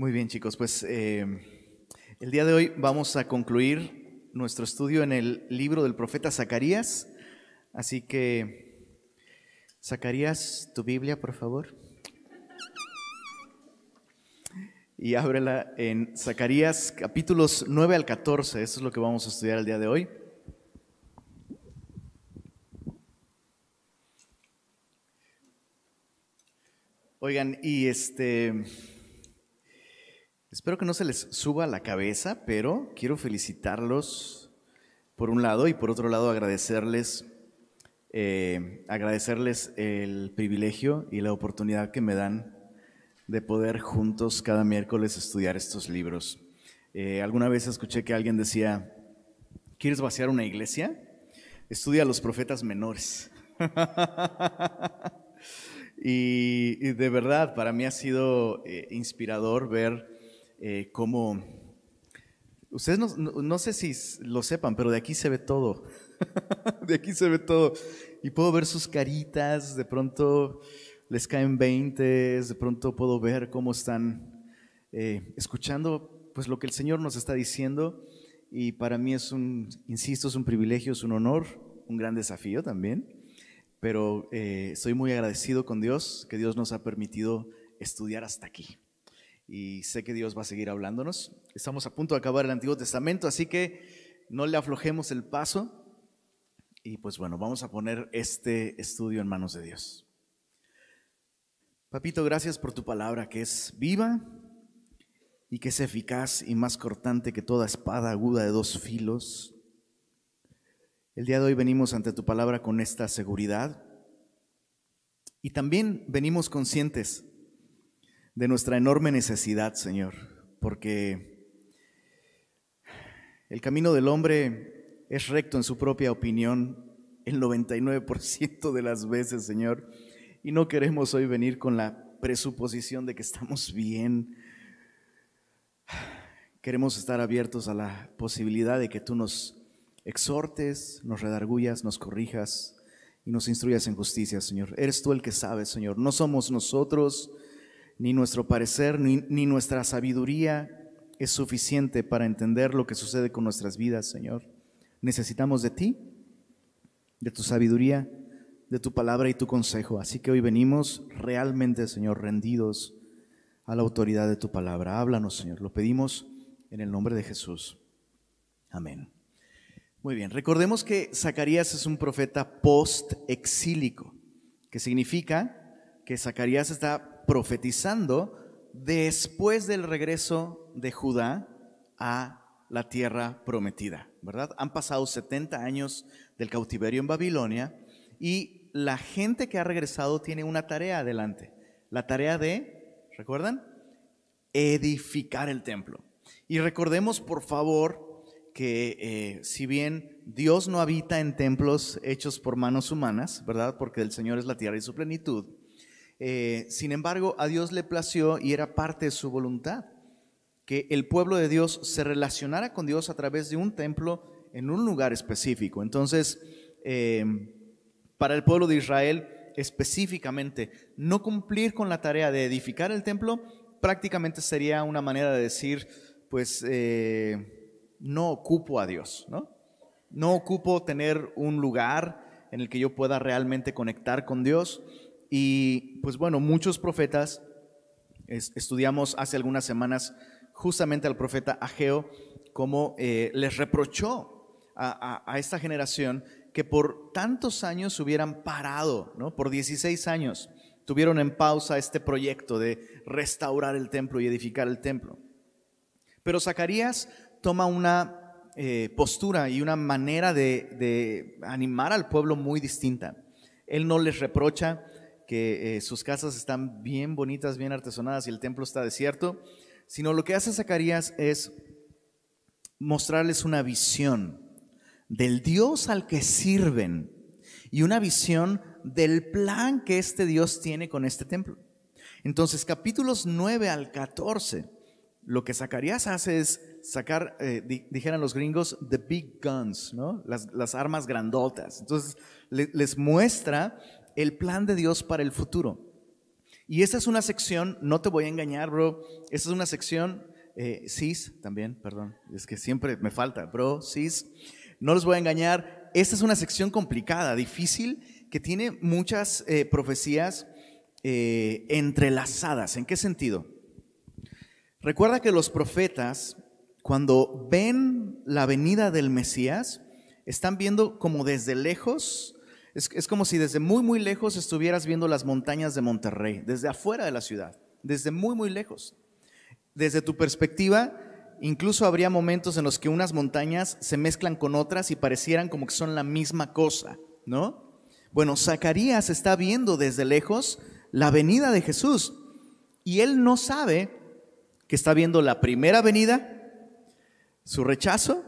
Muy bien, chicos, pues eh, el día de hoy vamos a concluir nuestro estudio en el libro del profeta Zacarías. Así que, Zacarías, tu Biblia, por favor. Y ábrela en Zacarías capítulos 9 al 14. Eso es lo que vamos a estudiar el día de hoy. Oigan, y este, espero que no se les suba la cabeza, pero quiero felicitarlos por un lado y por otro lado agradecerles, eh, agradecerles el privilegio y la oportunidad que me dan de poder juntos cada miércoles estudiar estos libros. Eh, alguna vez escuché que alguien decía, ¿quieres vaciar una iglesia? Estudia a los profetas menores. Y, de verdad, para mí ha sido eh, inspirador ver eh. Ustedes no, sé si lo sepan, pero de aquí se ve todo. de aquí se ve todo. Y puedo ver sus caritas, de pronto les caen veintes, de pronto puedo ver cómo están eh, escuchando pues lo que el Señor nos está diciendo. Y para mí es un, insisto, es un privilegio, es un honor, un gran desafío también pero eh, estoy muy agradecido con Dios que Dios nos ha permitido estudiar hasta aquí. Y sé que Dios va a seguir hablándonos. Estamos a punto de acabar el Antiguo Testamento, así que no le aflojemos el paso. Y pues bueno, vamos a poner este estudio en manos de Dios. Papito, gracias por tu palabra que es viva y que es eficaz y más cortante que toda espada aguda de dos filos el día de hoy venimos ante tu palabra con esta seguridad y también venimos conscientes de nuestra enorme necesidad, Señor, porque el camino del hombre es recto en su propia opinión el 99% de las veces, Señor, y no queremos hoy venir con la presuposición de que estamos bien. Queremos estar abiertos a la posibilidad de que tú nos exhortes, nos redargullas, nos corrijas y nos instruyas en justicia, Señor. Eres tú el que sabes, Señor. No somos nosotros, ni nuestro parecer, ni, nuestra sabiduría es suficiente para entender lo que sucede con nuestras vidas, Señor. Necesitamos de ti, de tu sabiduría, de tu palabra y tu consejo. Así que hoy venimos realmente, Señor, rendidos a la autoridad de tu palabra. Háblanos, Señor. Lo pedimos en el nombre de Jesús. Amén. Muy bien, recordemos que Zacarías es un profeta post-exílico, que significa que Zacarías está profetizando después del regreso de Judá a la tierra prometida, ¿verdad? Han pasado 70 años del cautiverio en Babilonia y la gente que ha regresado tiene una tarea adelante, la tarea de, ¿recuerdan? Edificar el templo. Y recordemos, por favor, que eh, si bien Dios no habita en templos hechos por manos humanas, ¿verdad? Porque el Señor es la tierra y su plenitud. Eh, sin embargo, a Dios le plació y era parte de su voluntad que el pueblo de Dios se relacionara con Dios a través de un templo en un lugar específico. Entonces, eh, para el pueblo de Israel específicamente, no cumplir con la tarea de edificar el templo prácticamente sería una manera de decir, pues, no ocupo a Dios, ¿no? No ocupo tener un lugar en el que yo pueda realmente conectar con Dios. Y pues bueno, muchos profetas, estudiamos hace algunas semanas justamente al profeta Ageo, como eh, les reprochó a, esta generación que por tantos años hubieran parado, ¿no? Por 16 años tuvieron en pausa este proyecto de restaurar el templo y edificar el templo. Pero Zacarías toma una eh, postura y una manera de, animar al pueblo muy distinta. Él no les reprocha que eh, sus casas están bien bonitas, bien artesonadas y el templo está desierto, sino lo que hace Zacarías es mostrarles una visión del Dios al que sirven y una visión del plan que este Dios tiene con este templo. Entonces, capítulos 9 al 14, lo que Zacarías hace es sacar, eh, dijeran los gringos, the big guns, ¿no? las, armas grandotas. Entonces les muestra el plan de Dios para el futuro. Y esta es una sección, no te voy a engañar, bro, esta es una sección, eh, también, perdón, es que siempre me falta, bro, cis, no los voy a engañar, esta es una sección complicada, difícil, que tiene muchas eh, profecías eh, entrelazadas. ¿En qué sentido? Recuerda que los profetas, cuando ven la venida del Mesías, están viendo como desde lejos, es, como si desde muy, muy lejos estuvieras viendo las montañas de Monterrey, desde afuera de la ciudad, desde muy, muy lejos. Desde tu perspectiva, incluso habría momentos en los que unas montañas se mezclan con otras y parecieran como que son la misma cosa, ¿no? Bueno, Zacarías está viendo desde lejos la venida de Jesús y él no sabe que está viendo la primera venida, su rechazo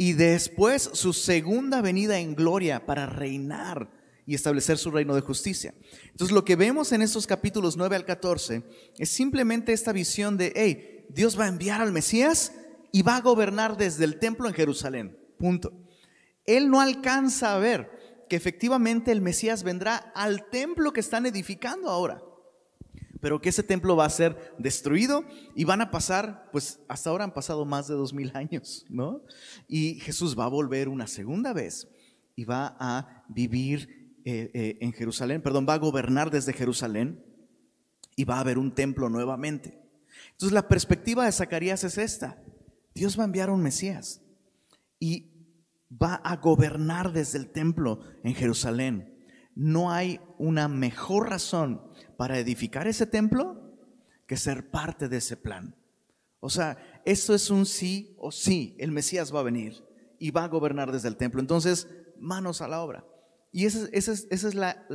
y después su segunda venida en gloria para reinar y establecer su reino de justicia. Entonces lo que vemos en estos capítulos 9 al 14 es simplemente esta visión de, hey, Dios va a enviar al Mesías y va a gobernar desde el templo en Jerusalén. Punto. Él no alcanza a ver que efectivamente el Mesías vendrá al templo que están edificando ahora, pero que ese templo va a ser destruido y van a pasar, pues hasta ahora han pasado más de dos mil años, ¿no? Y Jesús va a volver una segunda vez y va a vivir eh, eh, en Jerusalén, perdón, va a gobernar desde Jerusalén y va a haber un templo nuevamente. Entonces la perspectiva de Zacarías es esta, Dios va a enviar un Mesías y va a gobernar desde el templo en Jerusalén. No hay una mejor razón para edificar ese templo que ser parte de ese plan. O sea, esto es un sí o sí. El Mesías va a venir y va a gobernar desde el templo. Entonces, manos a la obra. Y esa, es, la,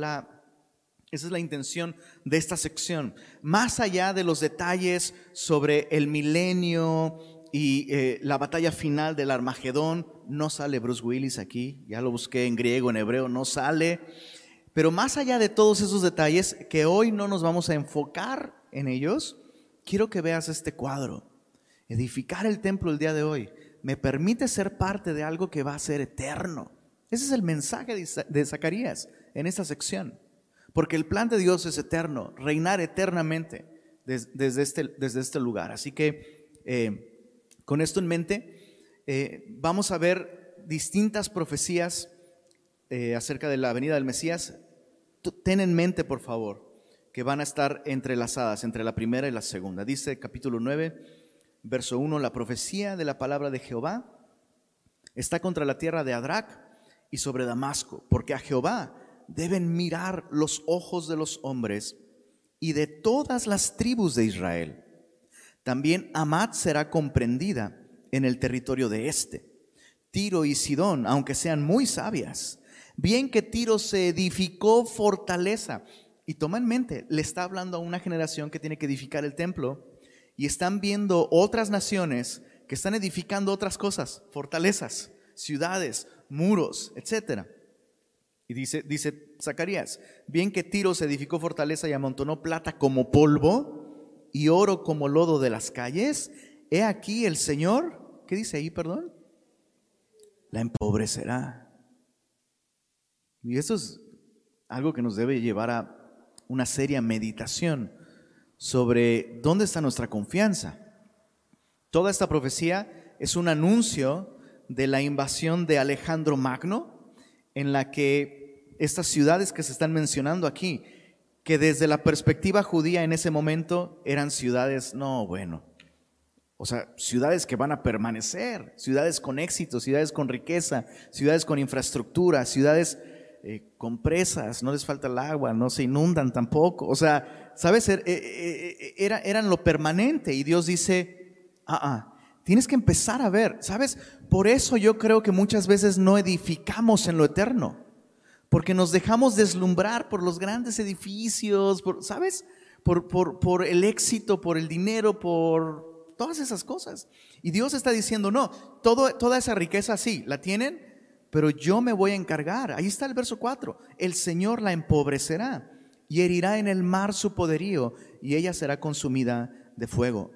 esa es la intención de esta sección. Más allá de los detalles sobre el milenio y eh, la batalla final del Armagedón, no sale Bruce Willis aquí, ya lo busqué en griego, en hebreo, no sale. Pero más allá de todos esos detalles, que hoy no nos vamos a enfocar en ellos, quiero que veas este cuadro. Edificar el templo el día de hoy me permite ser parte de algo que va a ser eterno. Ese es el mensaje de Zacarías en esta sección. Porque el plan de Dios es eterno, reinar eternamente desde, este, desde este lugar. Así que eh, con esto en mente, eh, vamos a ver distintas profecías eh, acerca de la venida del Mesías. Ten en mente, por favor, que van a estar entrelazadas entre la primera y la segunda. Dice capítulo 9, verso 1, la profecía de la palabra de Jehová está contra la tierra de Adrac y sobre Damasco, porque a Jehová deben mirar los ojos de los hombres y de todas las tribus de Israel. También Amat será comprendida en el territorio de este. Tiro y Sidón, aunque sean muy sabias, bien que Tiro se edificó fortaleza. Y toma en mente, le está hablando a una generación que tiene que edificar el templo y están viendo otras naciones que están edificando otras cosas, fortalezas, ciudades, muros, etc. Y dice, dice Zacarías, bien que Tiro se edificó fortaleza y amontonó plata como polvo y oro como lodo de las calles, he aquí el Señor ¿Qué dice ahí, perdón? La empobrecerá. Y eso es algo que nos debe llevar a una seria meditación sobre dónde está nuestra confianza. Toda esta profecía es un anuncio de la invasión de Alejandro Magno, en la que estas ciudades que se están mencionando aquí, que desde la perspectiva judía en ese momento eran ciudades, no, bueno, o sea, ciudades que van a permanecer, ciudades con éxito, ciudades con riqueza, ciudades con infraestructura, ciudades eh, con presas, no les falta el agua, no se inundan tampoco. O sea, ¿sabes? Er, eh, eh, era, eran lo permanente y Dios dice, ah, ah, tienes que empezar a ver, ¿sabes? Por eso yo creo que muchas veces no edificamos en lo eterno, porque nos dejamos deslumbrar por los grandes edificios, por, ¿sabes? Por, por, por el éxito, por el dinero, por todas esas cosas. Y Dios está diciendo, no, todo, toda esa riqueza sí, la tienen, pero yo me voy a encargar. Ahí está el verso 4. El Señor la empobrecerá y herirá en el mar su poderío y ella será consumida de fuego.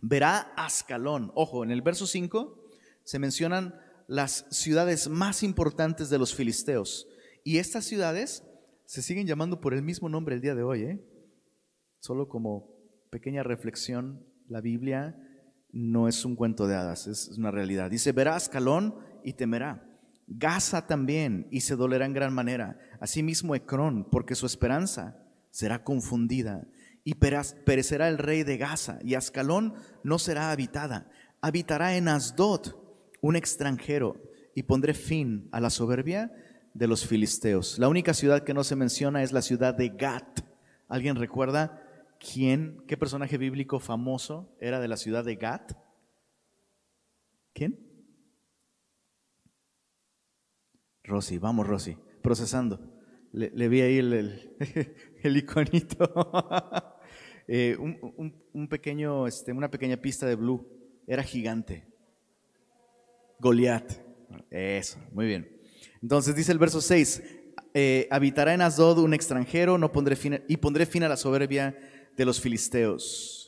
Verá Ascalón. Ojo, en el verso 5 se mencionan las ciudades más importantes de los filisteos. Y estas ciudades se siguen llamando por el mismo nombre el día de hoy. ¿eh? Solo como pequeña reflexión, la Biblia no es un cuento de hadas, es una realidad. Dice, verá Ascalón y temerá. Gaza también y se dolerá en gran manera. Asimismo Ecrón, porque su esperanza será confundida. Y perecerá el rey de Gaza, y Ascalón no será habitada. Habitará en Asdod un extranjero, y pondré fin a la soberbia de los filisteos. La única ciudad que no se menciona es la ciudad de Gat. ¿Alguien recuerda quién, qué personaje bíblico famoso era de la ciudad de Gat? ¿Quién? Rosy, vamos Rosy, procesando. Le, vi ahí el, el, iconito. Eh, un, pequeño, este, una pequeña pista de blue. Era gigante. Goliat. Eso, muy bien. Entonces dice el verso 6, eh, habitará en Asdod un extranjero no pondré fin, y pondré fin a la soberbia de los filisteos.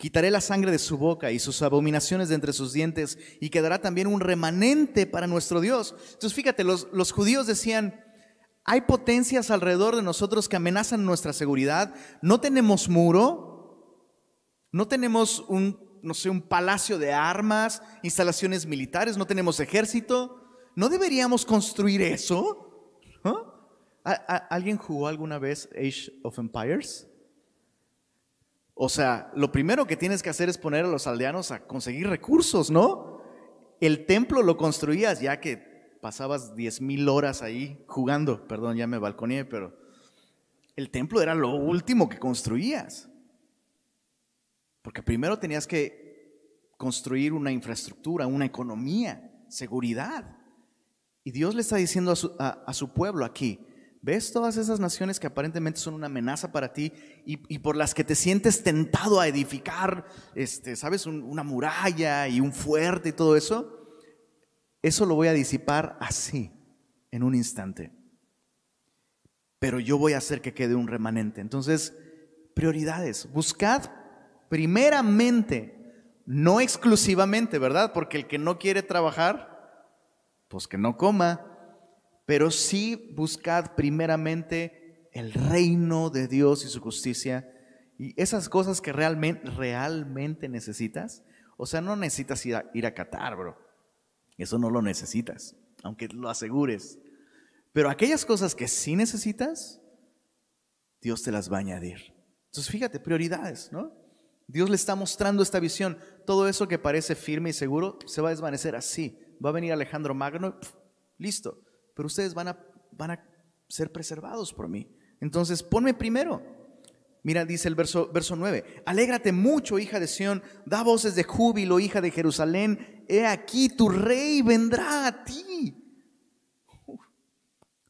Quitaré la sangre de su boca y sus abominaciones de entre sus dientes y quedará también un remanente para nuestro Dios. Entonces fíjate, los, los judíos decían, hay potencias alrededor de nosotros que amenazan nuestra seguridad, no tenemos muro, no tenemos un, no sé, un palacio de armas, instalaciones militares, no tenemos ejército, ¿no deberíamos construir eso? alguien jugó alguna vez Age of Empires? O sea, lo primero que tienes que hacer es poner a los aldeanos a conseguir recursos, ¿no? El templo lo construías ya que pasabas diez mil horas ahí jugando. Perdón, ya me balconeé, pero el templo era lo último que construías. Porque primero tenías que construir una infraestructura, una economía, seguridad. Y Dios le está diciendo a su, pueblo aquí, ¿ves todas esas naciones que aparentemente son una amenaza para ti y, por las que te sientes tentado a edificar, este, sabes, una muralla y un fuerte y todo eso? Eso lo voy a disipar así, en un instante. Pero yo voy a hacer que quede un remanente. Entonces, prioridades. Buscad primeramente, no exclusivamente, ¿verdad? Porque el que no quiere trabajar, pues que no coma, pero sí buscad primeramente el reino de Dios y su justicia y esas cosas que realmente, realmente necesitas. O sea, no necesitas ir a, ir a Qatar, bro. Eso no lo necesitas, aunque lo asegures. Pero aquellas cosas que sí necesitas, Dios te las va a añadir. Entonces, fíjate, prioridades, ¿no? Dios le está mostrando esta visión. Todo eso que parece firme y seguro se va a desvanecer así va a venir Alejandro Magno, listo, pero ustedes van a, van a ser preservados por mí. Entonces, ponme primero. Mira, dice el verso, verso 9, alégrate mucho, hija de Sión, da voces de júbilo, hija de Jerusalén, he aquí tu rey vendrá a ti.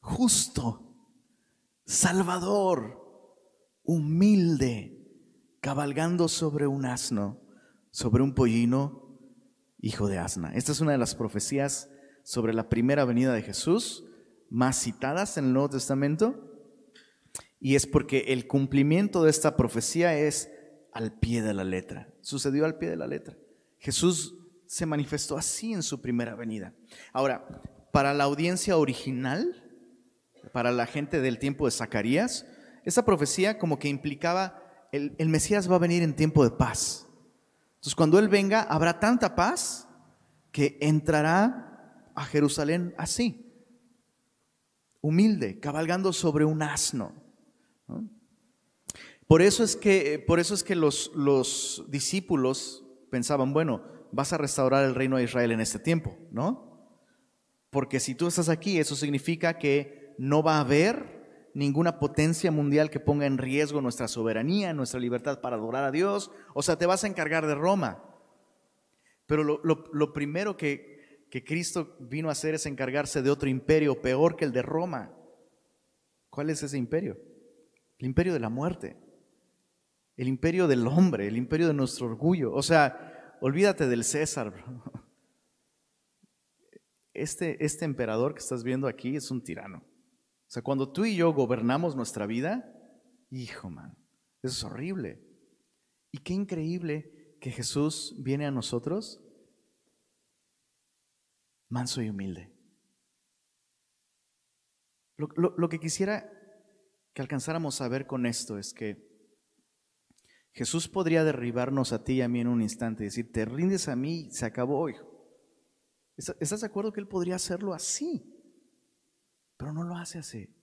Justo, salvador, humilde, cabalgando sobre un asno, sobre un pollino hijo de asna. Esta es una de las profecías sobre la primera venida de Jesús más citadas en el Nuevo Testamento. Y es porque el cumplimiento de esta profecía es al pie de la letra. Sucedió al pie de la letra. Jesús se manifestó así en su primera venida. Ahora, para la audiencia original, para la gente del tiempo de Zacarías, esa profecía como que implicaba el, el Mesías va a venir en tiempo de paz. Entonces, cuando Él venga, habrá tanta paz que entrará a Jerusalén así, humilde, cabalgando sobre un asno. Por eso es que, por eso es que los, los discípulos pensaban, bueno, vas a restaurar el reino de Israel en este tiempo, ¿no? Porque si tú estás aquí, eso significa que no va a haber ninguna potencia mundial que ponga en riesgo nuestra soberanía, nuestra libertad para adorar a Dios. O sea, te vas a encargar de Roma. Pero lo, primero que, que Cristo vino a hacer es encargarse de otro imperio peor que el de Roma. ¿Cuál es ese imperio? El imperio de la muerte. El imperio del hombre, el imperio de nuestro orgullo. O sea, olvídate del César. Este, este emperador que estás viendo aquí es un tirano. O sea, cuando tú y yo gobernamos nuestra vida, hijo, man, eso es horrible. Y qué increíble que Jesús viene a nosotros manso y humilde. Lo, lo que quisiera que alcanzáramos a ver con esto es que Jesús podría derribarnos a ti y a mí en un instante y decir, te rindes a mí, se acabó, hijo. ¿Estás de acuerdo que Él podría hacerlo así? Pero no lo hace así.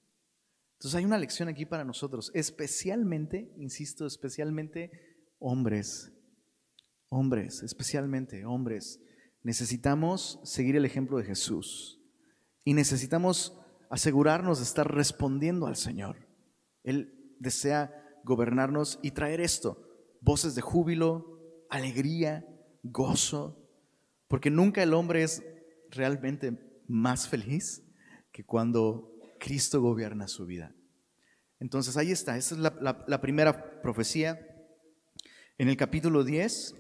Entonces hay una lección aquí para nosotros, especialmente, insisto, especialmente hombres, hombres, especialmente hombres. Necesitamos seguir el ejemplo de Jesús y necesitamos asegurarnos de estar respondiendo al Señor. Él desea gobernarnos y traer esto, voces de júbilo, alegría, gozo, porque nunca el hombre es realmente más feliz que cuando Cristo gobierna su vida. Entonces ahí está, esa es la, primera profecía. En el capítulo 10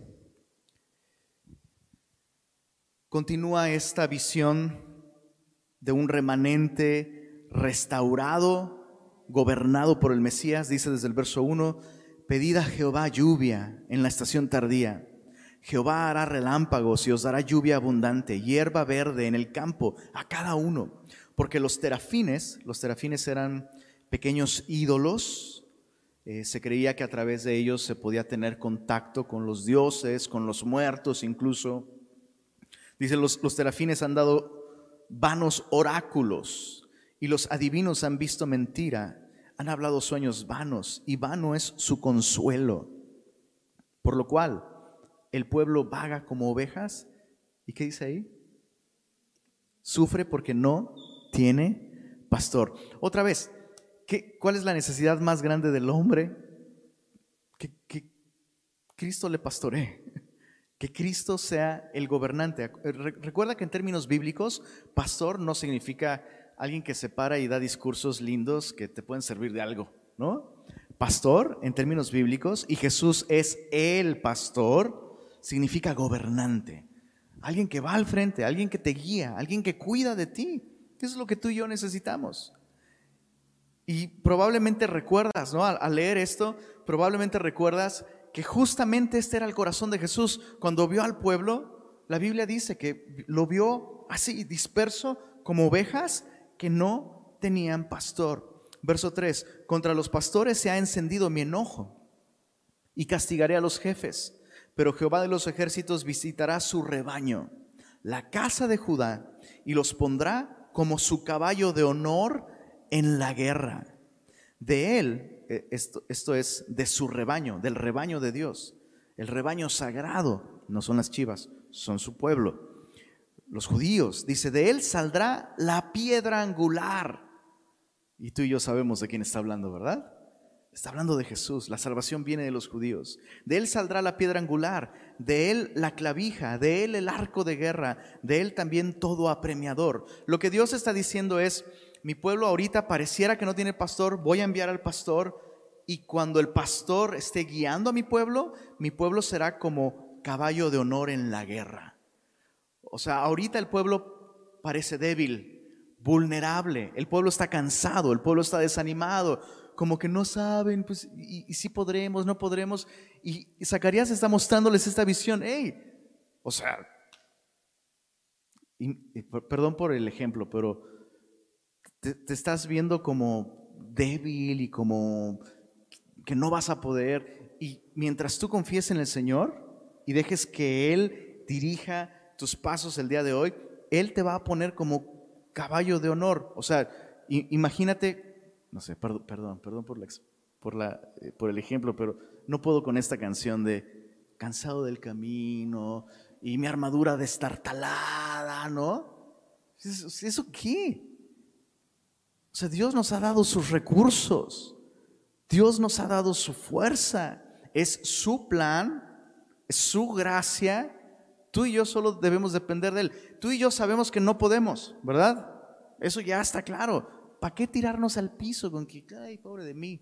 continúa esta visión de un remanente restaurado, gobernado por el Mesías, dice desde el verso 1, pedid a Jehová lluvia en la estación tardía. Jehová hará relámpagos y os dará lluvia abundante, hierba verde en el campo a cada uno porque los terafines, los terafines eran pequeños ídolos, eh, se creía que a través de ellos se podía tener contacto con los dioses, con los muertos incluso. Dice, los, los terafines han dado vanos oráculos y los adivinos han visto mentira, han hablado sueños vanos y vano es su consuelo. Por lo cual el pueblo vaga como ovejas. ¿Y qué dice ahí? Sufre porque no tiene pastor. Otra vez, ¿qué, ¿cuál es la necesidad más grande del hombre? Que, que Cristo le pastoree, que Cristo sea el gobernante. Recuerda que en términos bíblicos, pastor no significa alguien que se para y da discursos lindos que te pueden servir de algo, ¿no? Pastor, en términos bíblicos, y Jesús es el pastor, significa gobernante. Alguien que va al frente, alguien que te guía, alguien que cuida de ti. ¿Qué es lo que tú y yo necesitamos? Y probablemente recuerdas, ¿no? Al, leer esto, probablemente recuerdas que justamente este era el corazón de Jesús. Cuando vio al pueblo, la Biblia dice que lo vio así, disperso como ovejas que no tenían pastor. Verso 3, contra los pastores se ha encendido mi enojo y castigaré a los jefes, pero Jehová de los ejércitos visitará su rebaño, la casa de Judá, y los pondrá como su caballo de honor en la guerra. De él, esto, esto es de su rebaño, del rebaño de Dios. El rebaño sagrado, no son las chivas, son su pueblo. Los judíos, dice, de él saldrá la piedra angular. Y tú y yo sabemos de quién está hablando, ¿verdad? Está hablando de Jesús, la salvación viene de los judíos. De él saldrá la piedra angular, de él la clavija, de él el arco de guerra, de él también todo apremiador. Lo que Dios está diciendo es, mi pueblo ahorita pareciera que no tiene pastor, voy a enviar al pastor y cuando el pastor esté guiando a mi pueblo, mi pueblo será como caballo de honor en la guerra. O sea, ahorita el pueblo parece débil, vulnerable, el pueblo está cansado, el pueblo está desanimado, como que no saben, pues, y, si podremos, no podremos. Y, Zacarías está mostrándoles esta visión. Hey, o sea, perdón por el ejemplo, pero te, estás viendo como débil y como que no vas a poder. Y mientras tú confíes en el Señor y dejes que Él dirija tus pasos el día de hoy, Él te va a poner como caballo de honor. O sea, imagínate no sé, perdón, perdón, perdón por, la, por, la, eh, por el ejemplo, pero no puedo con esta canción de cansado del camino y mi armadura destartalada, ¿no? ¿Eso qué? O sea, Dios nos ha dado sus recursos, Dios nos ha dado su fuerza, es su plan, es su gracia. Tú y yo solo debemos depender de Él. Tú y yo sabemos que no podemos, ¿verdad? Eso ya está claro. ¿para qué tirarnos al piso con que, ay, pobre de mí?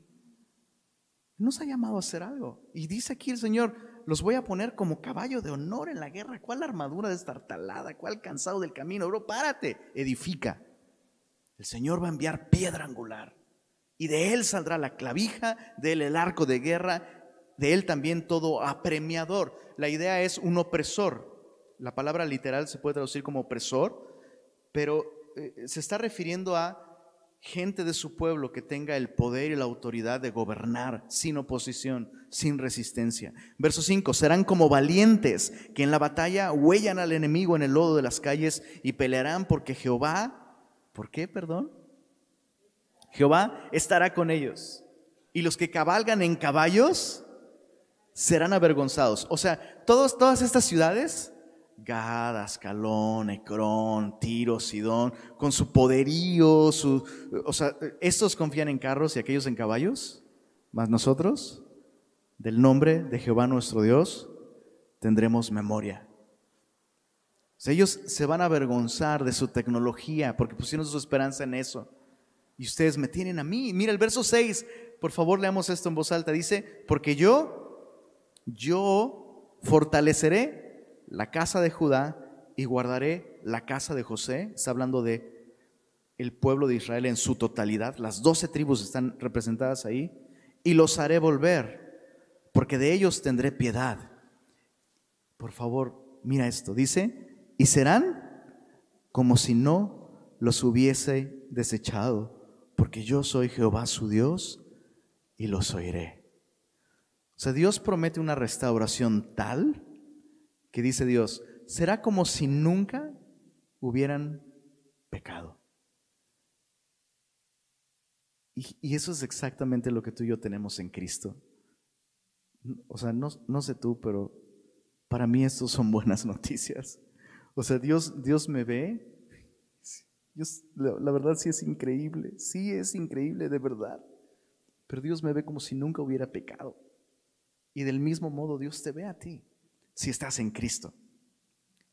Nos ha llamado a hacer algo. Y dice aquí el Señor, los voy a poner como caballo de honor en la guerra. ¿Cuál armadura destartalada? ¿Cuál cansado del camino? Bro, párate, edifica. El Señor va a enviar piedra angular. Y de él saldrá la clavija, de él el arco de guerra, de él también todo apremiador. La idea es un opresor. La palabra literal se puede traducir como opresor, pero eh, se está refiriendo a gente de su pueblo que tenga el poder y la autoridad de gobernar sin oposición, sin resistencia. Verso 5, serán como valientes que en la batalla huellan al enemigo en el lodo de las calles y pelearán porque Jehová, ¿por qué, perdón? Jehová estará con ellos. Y los que cabalgan en caballos serán avergonzados. O sea, todos, todas estas ciudades Gad, Ascalón, Ecrón, Tiro, Sidón, con su poderío, su, o sea, estos confían en carros y aquellos en caballos, más nosotros, del nombre de Jehová nuestro Dios, tendremos memoria. Ellos se van a avergonzar de su tecnología porque pusieron su esperanza en eso. Y ustedes me tienen a mí. Mira el verso 6, por favor leamos esto en voz alta. Dice, porque yo, yo fortaleceré la casa de Judá y guardaré la casa de José. Está hablando de el pueblo de Israel en su totalidad. Las doce tribus están representadas ahí. Y los haré volver, porque de ellos tendré piedad. Por favor, mira esto. Dice, y serán como si no los hubiese desechado, porque yo soy Jehová su Dios y los oiré. O sea, Dios promete una restauración tal que dice Dios, será como si nunca hubieran pecado. Y, eso es exactamente lo que tú y yo tenemos en Cristo. O sea, no, no sé tú, pero para mí esto son buenas noticias. O sea, Dios, Dios me ve. Dios, la, verdad sí es increíble, sí es increíble de verdad. Pero Dios me ve como si nunca hubiera pecado. Y del mismo modo Dios te ve a ti si estás en Cristo,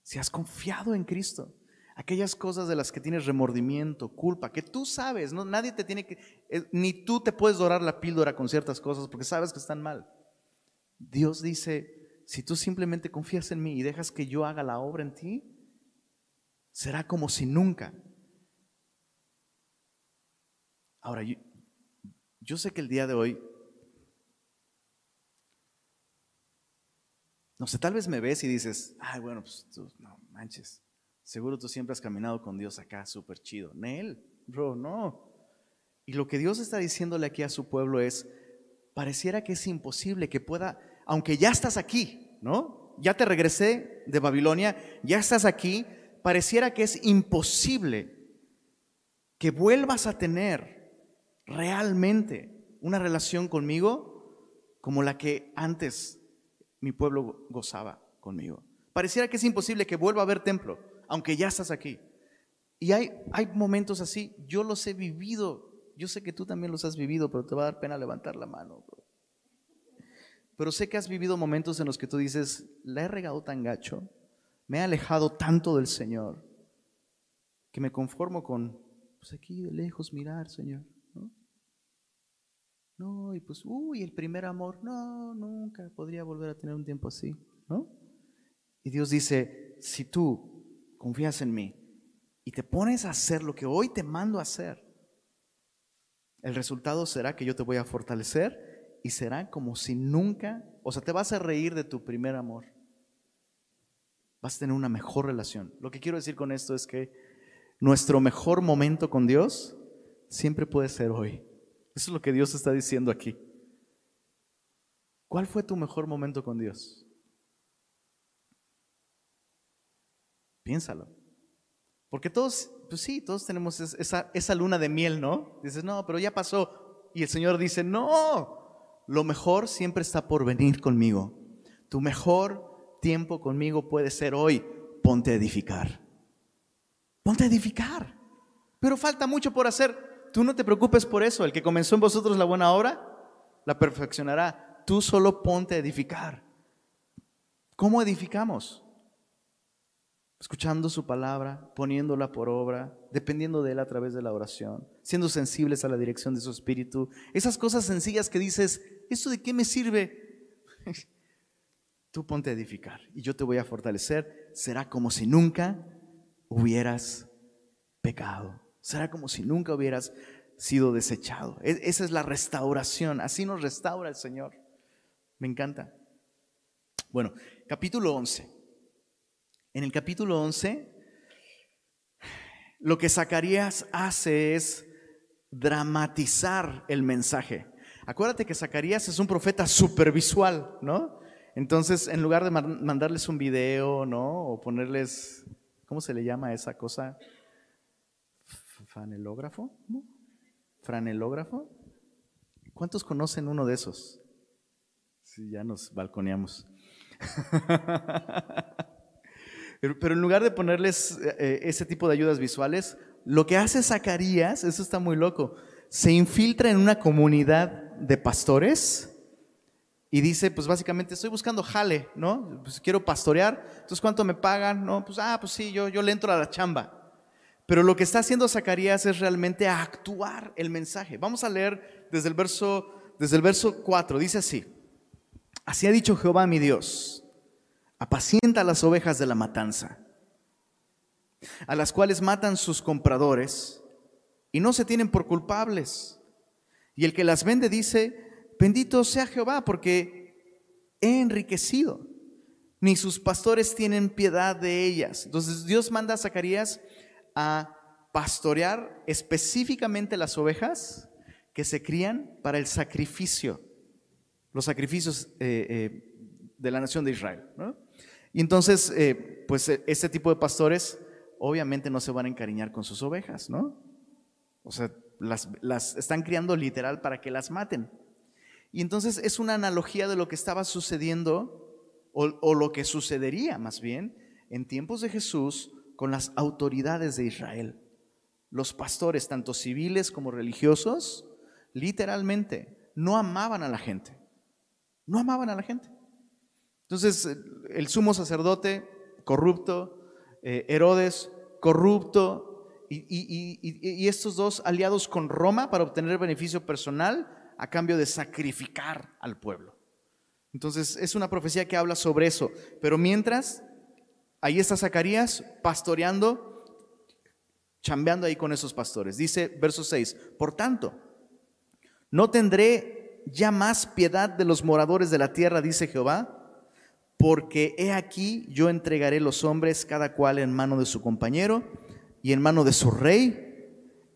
si has confiado en Cristo. Aquellas cosas de las que tienes remordimiento, culpa, que tú sabes, ¿no? nadie te tiene que, eh, ni tú te puedes dorar la píldora con ciertas cosas porque sabes que están mal. Dios dice, si tú simplemente confías en mí y dejas que yo haga la obra en ti, será como si nunca. Ahora, yo, yo sé que el día de hoy No sé, tal vez me ves y dices, ay, bueno, pues tú, no manches, seguro tú siempre has caminado con Dios acá, súper chido. Nel, bro, no. Y lo que Dios está diciéndole aquí a su pueblo es, pareciera que es imposible que pueda, aunque ya estás aquí, ¿no? Ya te regresé de Babilonia, ya estás aquí, pareciera que es imposible que vuelvas a tener realmente una relación conmigo como la que antes mi pueblo gozaba conmigo. Pareciera que es imposible que vuelva a haber templo, aunque ya estás aquí. Y hay, hay momentos así, yo los he vivido, yo sé que tú también los has vivido, pero te va a dar pena levantar la mano. Pero sé que has vivido momentos en los que tú dices, la he regado tan gacho, me he alejado tanto del Señor, que me conformo con, pues aquí de lejos mirar, Señor. No, y pues, uy, el primer amor, no, nunca podría volver a tener un tiempo así, ¿no? Y Dios dice, si tú confías en mí y te pones a hacer lo que hoy te mando a hacer, el resultado será que yo te voy a fortalecer y será como si nunca, o sea, te vas a reír de tu primer amor. Vas a tener una mejor relación. Lo que quiero decir con esto es que nuestro mejor momento con Dios siempre puede ser hoy. Eso es lo que Dios está diciendo aquí. ¿Cuál fue tu mejor momento con Dios? Piénsalo. Porque todos, pues sí, todos tenemos esa, luna de miel, ¿no? Dices, no, pero ya pasó. Y el Señor dice, no, lo mejor siempre está por venir conmigo. Tu mejor tiempo conmigo puede ser hoy. Ponte a edificar. Ponte a edificar. Pero falta mucho por hacer. Tú no te preocupes por eso. El que comenzó en vosotros la buena obra, la perfeccionará. Tú solo ponte a edificar. ¿Cómo edificamos? Escuchando su palabra, poniéndola por obra, dependiendo de Él a través de la oración, siendo sensibles a la dirección de su espíritu. Esas cosas sencillas que dices, ¿esto de qué me sirve? Tú ponte a edificar y yo te voy a fortalecer. Será como si nunca hubieras pecado. Será como si nunca hubieras sido desechado. E, esa es la restauración. Así nos restaura el Señor. Me encanta. Bueno, capítulo 11. En el capítulo 11, lo que Zacarías hace es dramatizar el mensaje. Acuérdate que Zacarías es un profeta supervisual, ¿no? Entonces, en lugar de mandarles un video, ¿no? O ponerles, ¿cómo se le llama esa cosa? ¿Franelógrafo? ¿Franelógrafo? ¿Cuántos conocen uno de esos? Sí, ya nos balconeamos. pero, en lugar de ponerles eh, eh, ese tipo de ayudas visuales, lo que hace Zacarías, eso está muy loco, se infiltra en una comunidad de pastores y dice, pues básicamente estoy buscando jale, ¿no? Pues quiero pastorear, entonces ¿cuánto me pagan? No, pues ah, pues sí, yo, yo le entro a la chamba. Pero lo que está haciendo Zacarías es realmente actuar el mensaje. Vamos a leer desde el verso, desde el verso 4, dice así, así ha dicho Jehová mi Dios, apacienta las ovejas de la matanza, a las cuales matan sus compradores y no se tienen por culpables. Y el que las vende dice, Bendito sea Jehová porque he enriquecido. Ni sus pastores tienen piedad de ellas. Entonces Dios manda a Zacarías a pastorear específicamente las ovejas que se crían para el sacrificio, los sacrificios eh, eh, de la nación de Israel. Y entonces, eh, pues este tipo de pastores obviamente no se van a encariñar con sus ovejas, ¿no? O sea, las, las están criando literal para que las maten. Y entonces es una analogía de lo que estaba sucediendo o, lo que sucedería más bien en tiempos de Jesús con las autoridades de Israel. Los pastores, tanto civiles como religiosos, literalmente no amaban a la gente. No amaban a la gente. Entonces, el sumo sacerdote, corrupto, eh, Herodes, corrupto, y, estos dos aliados con Roma para obtener beneficio personal, a cambio de sacrificar al pueblo. Entonces es una profecía que habla sobre eso. Pero mientras, ahí está Zacarías pastoreando, chambeando ahí con esos pastores. Dice verso 6, por tanto, no tendré ya más piedad de los moradores de la tierra, dice Jehová, porque he aquí yo entregaré los hombres cada cual en mano de su compañero y en mano de su rey,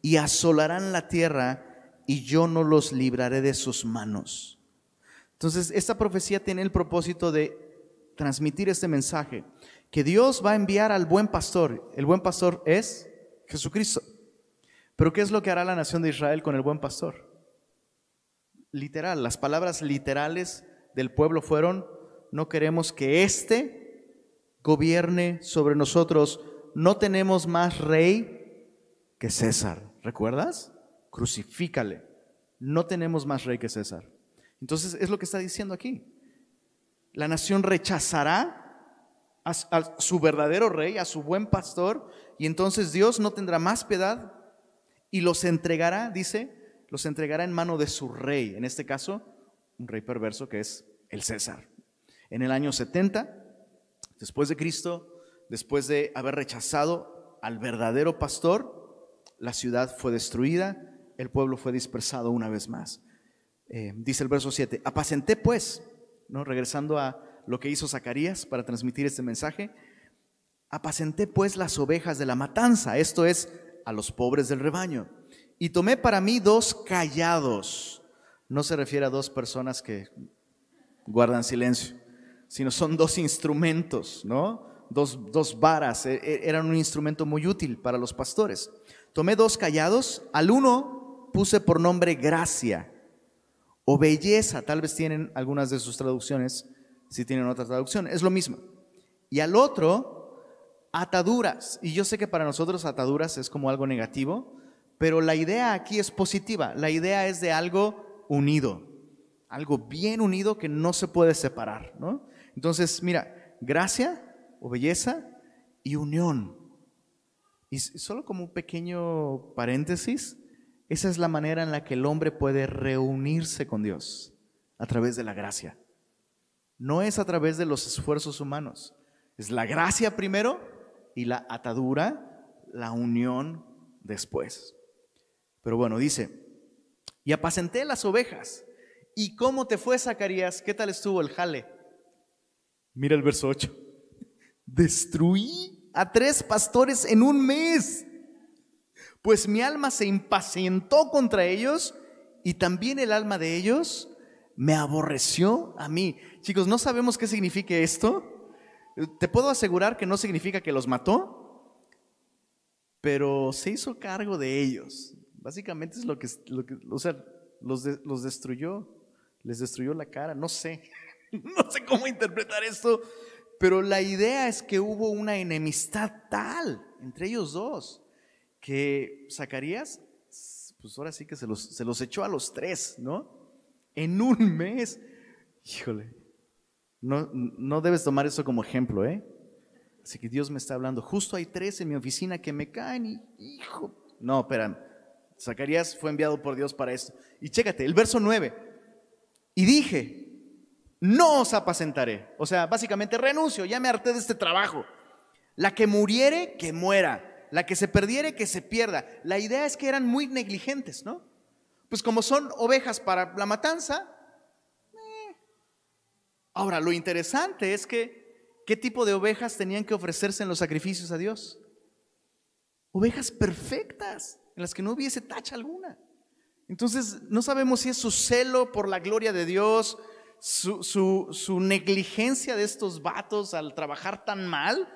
y asolarán la tierra y yo no los libraré de sus manos. Entonces, esta profecía tiene el propósito de transmitir este mensaje, que Dios va a enviar al buen pastor. El buen pastor es Jesucristo. Pero ¿qué es lo que hará la nación de Israel con el buen pastor? Literal, las palabras literales del pueblo fueron, no queremos que éste gobierne sobre nosotros, no tenemos más rey que César. ¿Recuerdas? Crucifícale. No tenemos más rey que César. Entonces es lo que está diciendo aquí. La nación rechazará a, su verdadero rey, a su buen pastor, y entonces Dios no tendrá más piedad y los entregará, dice, los entregará en mano de su rey, en este caso, un rey perverso que es el César. En el año 70, después de Cristo, después de haber rechazado al verdadero pastor, la ciudad fue destruida el pueblo fue dispersado una vez más. Eh, dice el verso 7, apacenté pues, ¿no? regresando a lo que hizo Zacarías para transmitir este mensaje, apacenté pues las ovejas de la matanza, esto es, a los pobres del rebaño, y tomé para mí dos callados, no se refiere a dos personas que guardan silencio, sino son dos instrumentos, ¿no? Dos, dos varas, e, e, eran un instrumento muy útil para los pastores. Tomé dos callados, al uno puse por nombre gracia o belleza, tal vez tienen algunas de sus traducciones, si tienen otra traducción, es lo mismo. Y al otro, ataduras. Y yo sé que para nosotros ataduras es como algo negativo, pero la idea aquí es positiva. La idea es de algo unido, algo bien unido que no se puede separar. ¿no? Entonces, mira, gracia o belleza y unión. Y solo como un pequeño paréntesis, esa es la manera en la que el hombre puede reunirse con Dios, a través de la gracia. No es a través de los esfuerzos humanos. Es la gracia primero y la atadura, la unión después. Pero bueno, dice, y apacenté las ovejas. ¿Y cómo te fue, Zacarías? ¿Qué tal estuvo el jale? Mira el verso 8. Destruí a tres pastores en un mes Pues mi alma se impacientó contra ellos y también el alma de ellos me aborreció a mí. Chicos, ¿no sabemos qué significa esto? Te puedo asegurar que no significa que los mató, pero se hizo cargo de ellos. Básicamente es lo que, o sea, los, los destruyó, les destruyó la cara, no sé, no sé cómo interpretar esto, pero la idea es que hubo una enemistad tal entre ellos dos que Zacarías, pues ahora sí que se los, se los echó a los tres, ¿no? En un mes. Híjole, no, no debes tomar eso como ejemplo, ¿eh? Así que Dios me está hablando. Justo hay tres en mi oficina que me caen y, hijo. No, espera. Zacarías fue enviado por Dios para esto. Y chécate, el verso 9. Y dije, no os apacentaré. O sea, básicamente renuncio, ya me harté de este trabajo. La que muriere, que muera. La que se perdiere, que se pierda. La idea es que eran muy negligentes, ¿no? Pues como son ovejas para la matanza. Eh. Ahora, lo interesante es que, ¿qué tipo de ovejas tenían que ofrecerse en los sacrificios a Dios? Ovejas perfectas, en las que no hubiese tacha alguna. Entonces, no sabemos si es su celo por la gloria de Dios, su, negligencia de estos vatos al trabajar tan mal.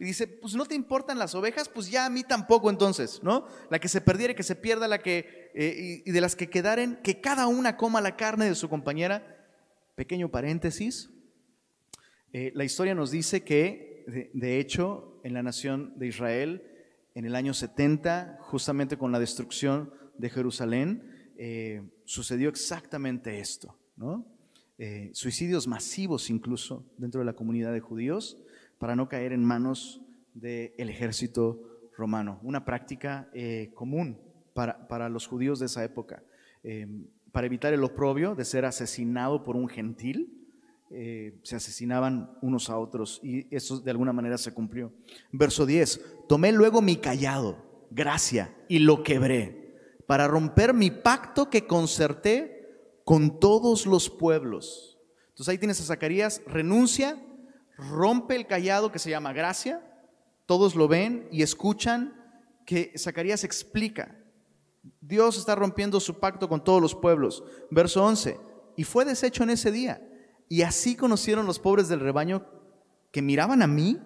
Y dice, pues no te importan las ovejas, pues ya a mí tampoco entonces, ¿no? La que se perdiere, que se pierda, la que, eh, y, de las que quedaren, que cada una coma la carne de su compañera. Pequeño paréntesis, eh, la historia nos dice que, de, hecho, en la nación de Israel, en el año 70, justamente con la destrucción de Jerusalén, eh, sucedió exactamente esto, ¿no? Suicidios masivos incluso dentro de la comunidad de judíos para no caer en manos del ejército romano. Una práctica eh, común para, los judíos de esa época. Eh, para evitar el oprobio de ser asesinado por un gentil, se asesinaban unos a otros y eso de alguna manera se cumplió. Verso 10, tomé luego mi callado, gracia, y lo quebré para romper mi pacto que concerté con todos los pueblos. Entonces ahí tienes a Zacarías, renuncia, rompe el callado que se llama gracia, todos lo ven y escuchan que Zacarías explica, Dios está rompiendo su pacto con todos los pueblos. Verso 11, y fue deshecho en ese día. Y así conocieron los pobres del rebaño que miraban a mí,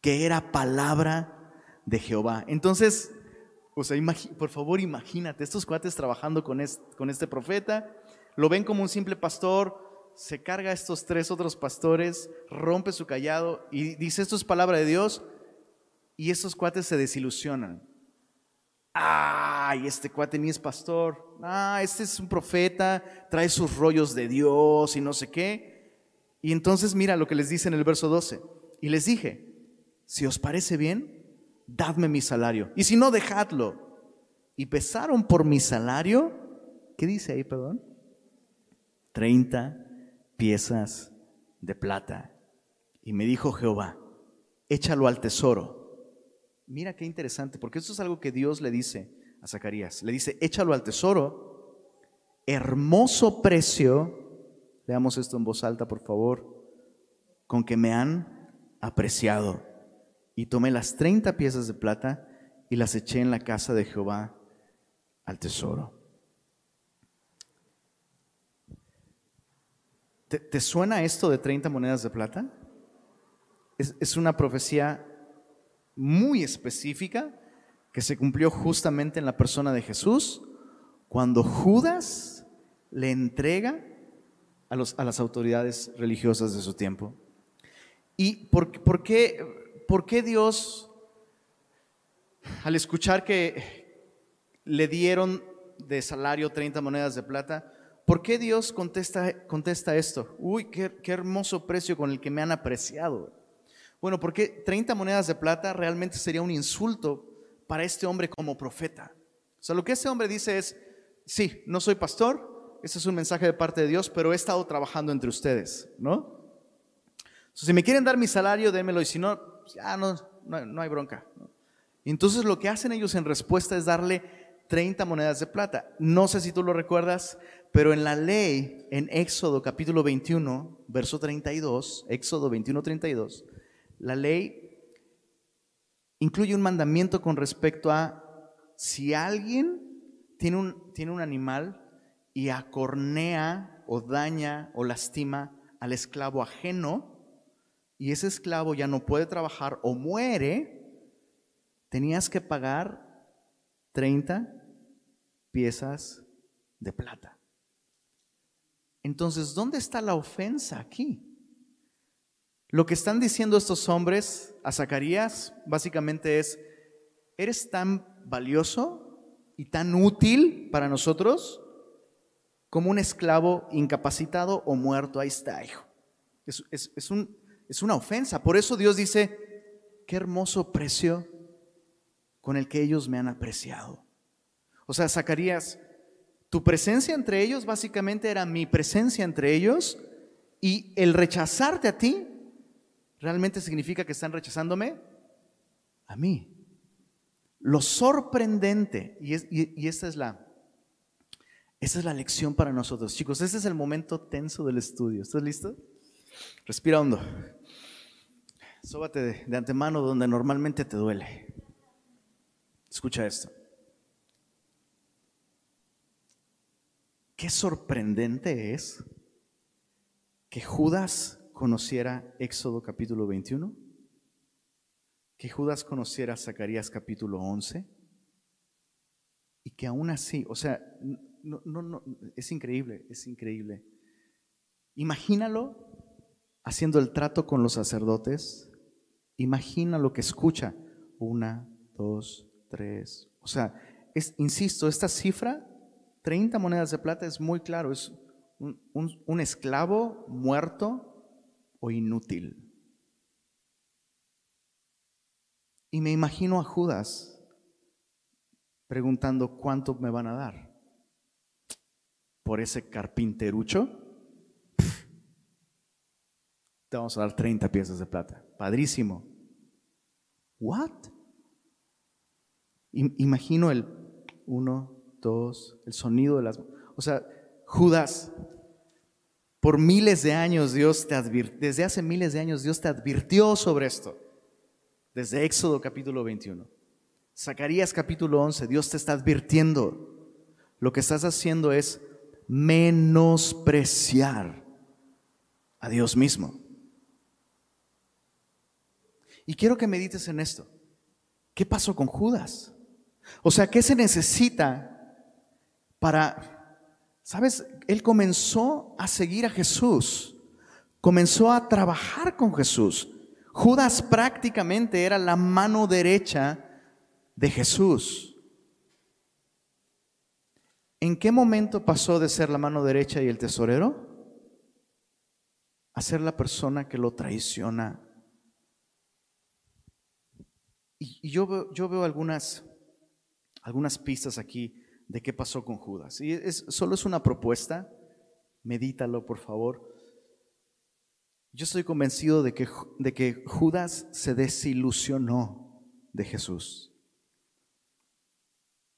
que era palabra de Jehová. Entonces, o sea, por favor, imagínate, estos cuates trabajando con con este profeta, lo ven como un simple pastor, se carga a estos tres otros pastores, rompe su callado y dice, esto es palabra de Dios, y estos cuates se desilusionan. Ay, este cuate ni es pastor. Ah, este es un profeta, trae sus rollos de Dios y no sé qué. Y entonces mira lo que les dice en el verso 12. Y les dije, si os parece bien, dadme mi salario. Y si no, dejadlo. Y pesaron por mi salario, ¿qué dice ahí, perdón? 30 piezas de plata. Y me dijo Jehová, échalo al tesoro. Mira qué interesante, porque esto es algo que Dios le dice a Zacarías. Le dice, échalo al tesoro, hermoso precio. Veamos esto en voz alta, por favor, con que me han apreciado y tomé las 30 piezas de plata y las eché en la casa de Jehová al tesoro. ¿Te, suena esto de 30 monedas de plata? Es, es una profecía muy específica que se cumplió justamente en la persona de Jesús cuando Judas le entrega a, los, a las autoridades religiosas de su tiempo. ¿Y por, por qué? ¿por qué Dios, al escuchar que le dieron de salario 30 monedas de plata, ¿por qué Dios contesta, contesta esto? Uy, qué, qué hermoso precio con el que me han apreciado. Bueno, porque 30 monedas de plata realmente sería un insulto para este hombre como profeta. O sea, lo que este hombre dice es, sí, no soy pastor, ese es un mensaje de parte de Dios, pero he estado trabajando entre ustedes, ¿no? si me quieren dar mi salario, démelo, y si no, pues, ya no, no, hay bronca. Y entonces lo que hacen ellos en respuesta es darle 30 monedas de plata. No sé si tú lo recuerdas, pero en la ley, en Éxodo capítulo 21, verso 32, Éxodo 21, 32, la ley incluye un mandamiento con respecto a si alguien tiene un, tiene un animal y acornea o daña o lastima al esclavo ajeno, y ese esclavo ya no puede trabajar o muere, tenías que pagar 30 piezas de plata. Entonces, ¿dónde está la ofensa aquí? Lo que están diciendo estos hombres a Zacarías básicamente es, ¿eres tan valioso y tan útil para nosotros como un esclavo incapacitado o muerto? Ahí está, hijo. Es, un, es una ofensa. Por eso Dios dice, qué hermoso precio con el que ellos me han apreciado. O sea, Zacarías, tu presencia entre ellos básicamente era mi presencia entre ellos y el rechazarte a ti realmente significa que están rechazándome a mí. Lo sorprendente, y, esta, es la, esta es la lección para nosotros, chicos, este es el momento tenso del estudio. ¿Estás listo? Respira hondo. Sóbate de antemano donde normalmente te duele. Escucha esto. Qué sorprendente es que Judas conociera Éxodo capítulo 21, que Judas conociera Zacarías capítulo 11 y que aún así, o sea, no, no, no, es increíble, es increíble. Imagínalo haciendo el trato con los sacerdotes, imagina lo que escucha, una, dos, tres, o sea, insisto, esta cifra 30 monedas de plata es muy claro, es un, esclavo muerto o inútil. Y me imagino a Judas preguntando cuánto me van a dar por ese carpinterucho. Te vamos a dar 30 piezas de plata. Padrísimo. ¿What? Imagino el el sonido de las... O sea, Judas, por miles de años Dios te advirtió, desde hace miles de años Dios te advirtió sobre esto. Desde Éxodo capítulo 21. Zacarías capítulo 11, Dios te está advirtiendo. Lo que estás haciendo es menospreciar a Dios mismo. Y quiero que medites en esto. ¿Qué pasó con Judas? O sea, ¿qué se necesita para, ¿sabes? Él comenzó a seguir a Jesús, comenzó a trabajar con Jesús. Judas prácticamente era la mano derecha de Jesús. ¿En qué momento pasó de ser la mano derecha y el tesorero a ser la persona que lo traiciona? Y, yo, yo veo algunas, algunas pistas aquí de qué pasó con Judas. Y es, solo es una propuesta, medítalo por favor. Yo estoy convencido de que, de que Judas se desilusionó de Jesús.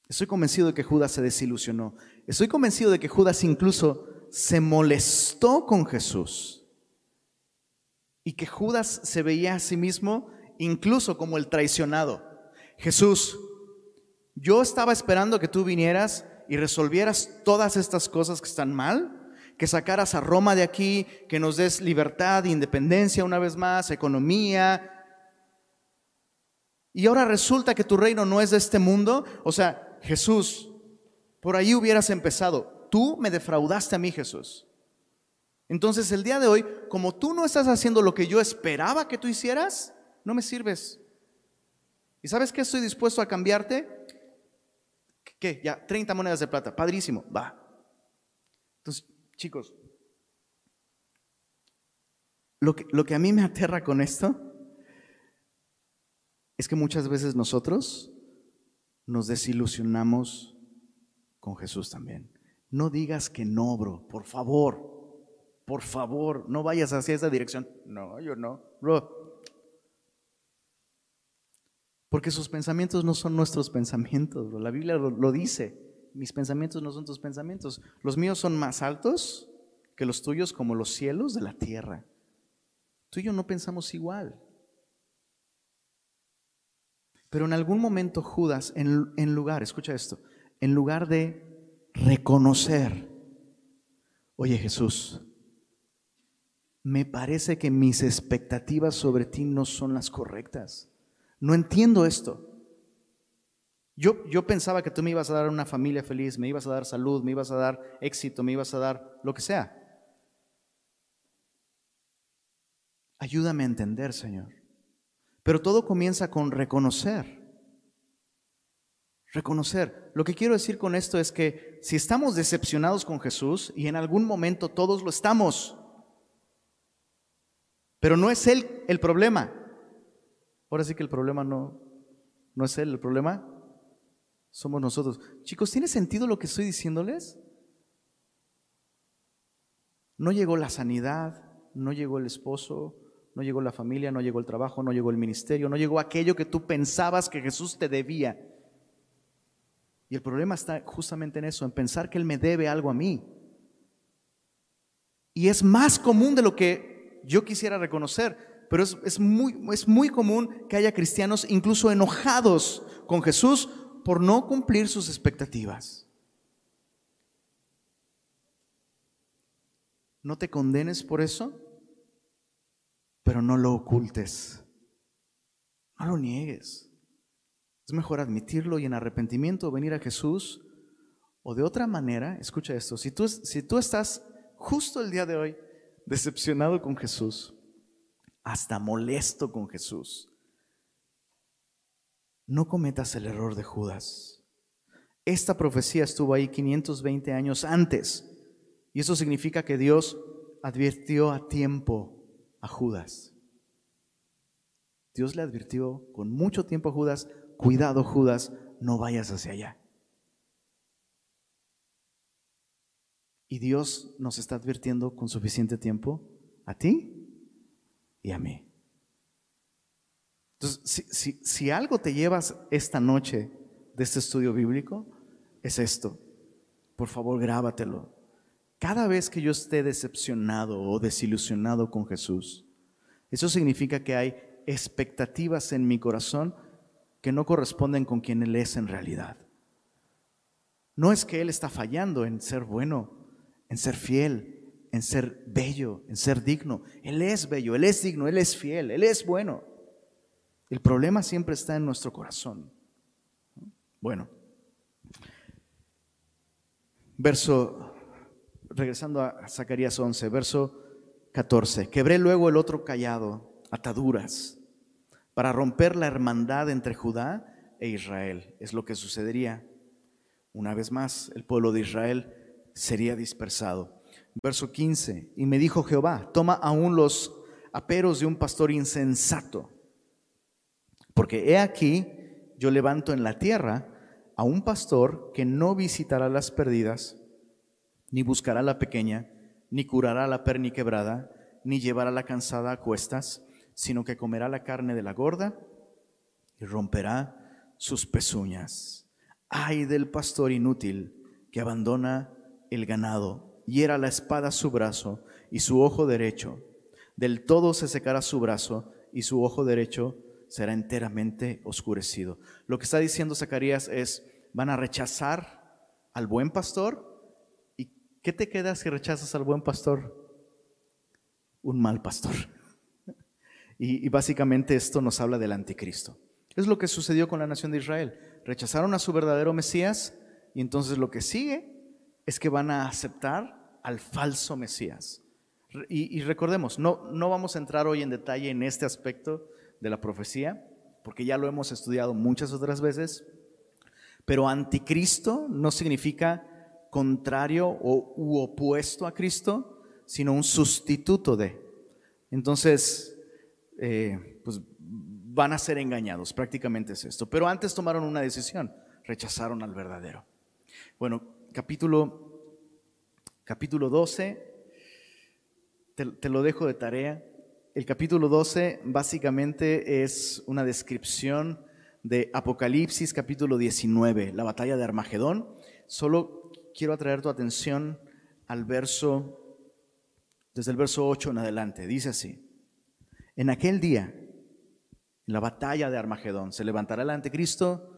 Estoy convencido de que Judas se desilusionó. Estoy convencido de que Judas incluso se molestó con Jesús. Y que Judas se veía a sí mismo incluso como el traicionado. Jesús, yo estaba esperando que tú vinieras y resolvieras todas estas cosas que están mal, que sacaras a Roma de aquí, que nos des libertad, independencia una vez más, economía. Y ahora resulta que tu reino no es de este mundo. O sea, Jesús, por ahí hubieras empezado. Tú me defraudaste a mí, Jesús. Entonces el día de hoy, como tú no estás haciendo lo que yo esperaba que tú hicieras, no me sirves. ¿Y sabes qué estoy dispuesto a cambiarte? ¿Qué? Ya, 30 monedas de plata. Padrísimo, va. Entonces, chicos, lo que, lo que a mí me aterra con esto es que muchas veces nosotros nos desilusionamos con Jesús también. No digas que no, bro, por favor. Por favor, no vayas hacia esa dirección. No, yo no. Bro, porque sus pensamientos no son nuestros pensamientos. La Biblia lo, dice. Mis pensamientos no son tus pensamientos. Los míos son más altos que los tuyos como los cielos de la tierra. Tú y yo no pensamos igual. Pero en algún momento Judas, en, en lugar, escucha esto, en lugar de reconocer, oye Jesús, me parece que mis expectativas sobre ti no son las correctas. No entiendo esto. Yo, yo pensaba que tú me ibas a dar una familia feliz, me ibas a dar salud, me ibas a dar éxito, me ibas a dar lo que sea. Ayúdame a entender, Señor. Pero todo comienza con reconocer. Reconocer. Lo que quiero decir con esto es que si estamos decepcionados con Jesús, y en algún momento todos lo estamos, pero no es Él el problema. Ahora sí que el problema no, no es Él, el problema somos nosotros. Chicos, ¿tiene sentido lo que estoy diciéndoles? No llegó la sanidad, no llegó el esposo, no llegó la familia, no llegó el trabajo, no llegó el ministerio, no llegó aquello que tú pensabas que Jesús te debía. Y el problema está justamente en eso, en pensar que Él me debe algo a mí. Y es más común de lo que yo quisiera reconocer, pero es, muy, es muy común que haya cristianos incluso enojados con Jesús por no cumplir sus expectativas. No te condenes por eso, pero no lo ocultes. No lo niegues. Es mejor admitirlo y en arrepentimiento venir a Jesús. O de otra manera, escucha esto, si tú, si tú estás justo el día de hoy decepcionado con Jesús, hasta molesto con Jesús, no cometas el error de Judas. Esta profecía estuvo ahí 520 años antes y eso significa que Dios advirtió a tiempo a Judas. Dios le advirtió con mucho tiempo a Judas, cuidado Judas, no vayas hacia allá. Y Dios nos está advirtiendo con suficiente tiempo a ti y a mí. Entonces, si, algo te llevas esta noche de este estudio bíblico, es esto. Por favor, grábatelo. Cada vez que yo esté decepcionado o desilusionado con Jesús, eso significa que hay expectativas en mi corazón que no corresponden con quien Él es en realidad. No es que Él está fallando en ser bueno, en ser fiel, en ser bello, en ser digno. Él es bello, Él es digno, Él es fiel, Él es bueno. El problema siempre está en nuestro corazón. Bueno, verso, regresando a Zacarías 11, verso 14. Quebré luego el otro callado, ataduras, para romper la hermandad entre Judá e Israel. Es lo que sucedería. Una vez más, el pueblo de Israel sería dispersado. Verso 15, y me dijo Jehová, toma aún los aperos de un pastor insensato, porque he aquí, yo levanto en la tierra a un pastor que no visitará las perdidas, ni buscará la pequeña, ni curará la perniquebrada, ni llevará la cansada a cuestas, sino que comerá la carne de la gorda y romperá sus pezuñas. Ay del pastor inútil que abandona el ganado, hiera la espada su brazo y su ojo derecho. Del todo se secará su brazo y su ojo derecho será enteramente oscurecido. Lo que está diciendo Zacarías es, van a rechazar al buen pastor. ¿Y qué te queda si rechazas al buen pastor? Un mal pastor. Y, y básicamente esto nos habla del anticristo. Es lo que sucedió con la nación de Israel. Rechazaron a su verdadero Mesías y entonces lo que sigue es que van a aceptar al falso Mesías. Y, recordemos, no, no vamos a entrar hoy en detalle en este aspecto de la profecía, porque ya lo hemos estudiado muchas otras veces, pero anticristo no significa contrario o u opuesto a Cristo, sino un sustituto de. Entonces, eh, pues van a ser engañados, prácticamente es esto. Pero antes tomaron una decisión, rechazaron al verdadero. Bueno, capítulo, capítulo 12, te, lo dejo de tarea. El capítulo 12 básicamente es una descripción de Apocalipsis capítulo 19, la batalla de Armagedón. Solo quiero atraer tu atención al verso, desde el verso 8 en adelante. Dice así, en aquel día en la batalla de Armagedón. Se levantará el anticristo,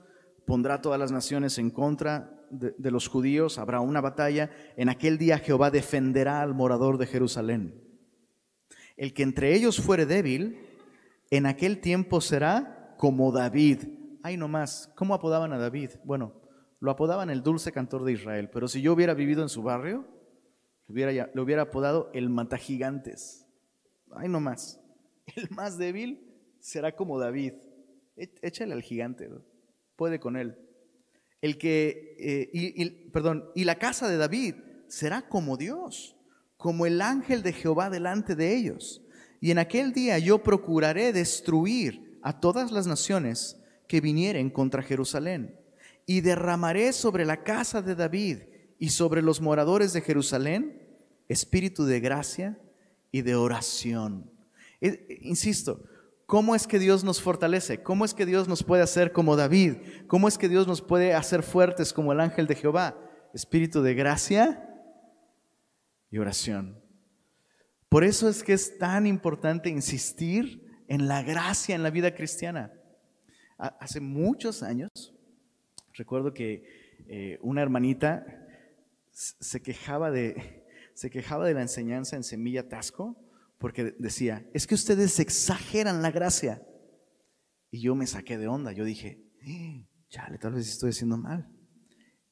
pondrá todas las naciones en contra de, los judíos, habrá una batalla. En aquel día Jehová defenderá al morador de Jerusalén. El que entre ellos fuere débil, en aquel tiempo será como David. Ay, no más. ¿Cómo apodaban a David? Bueno, lo apodaban el dulce cantor de Israel, pero si yo hubiera vivido en su barrio, le hubiera, le hubiera apodado el matagigantes. Ay, no más. El más débil será como David. Échale al gigante, puede con él. El que, eh, y, perdón, y la casa de David será como Dios, como el ángel de Jehová delante de ellos. Y en aquel día yo procuraré destruir a todas las naciones que vinieren contra Jerusalén. Y derramaré sobre la casa de David y sobre los moradores de Jerusalén espíritu de gracia y de oración. Eh, insisto, ¿cómo es que Dios nos fortalece? ¿Cómo es que Dios nos puede hacer como David? ¿Cómo es que Dios nos puede hacer fuertes como el ángel de Jehová? Espíritu de gracia y oración. Por eso es que es tan importante insistir en la gracia en la vida cristiana. Hace muchos años, recuerdo que eh, una hermanita se quejaba, de, se quejaba de la enseñanza en Semilla Tasco porque decía, es que ustedes exageran la gracia. Y yo me saqué de onda, yo dije, eh, chale, tal vez estoy haciendo mal.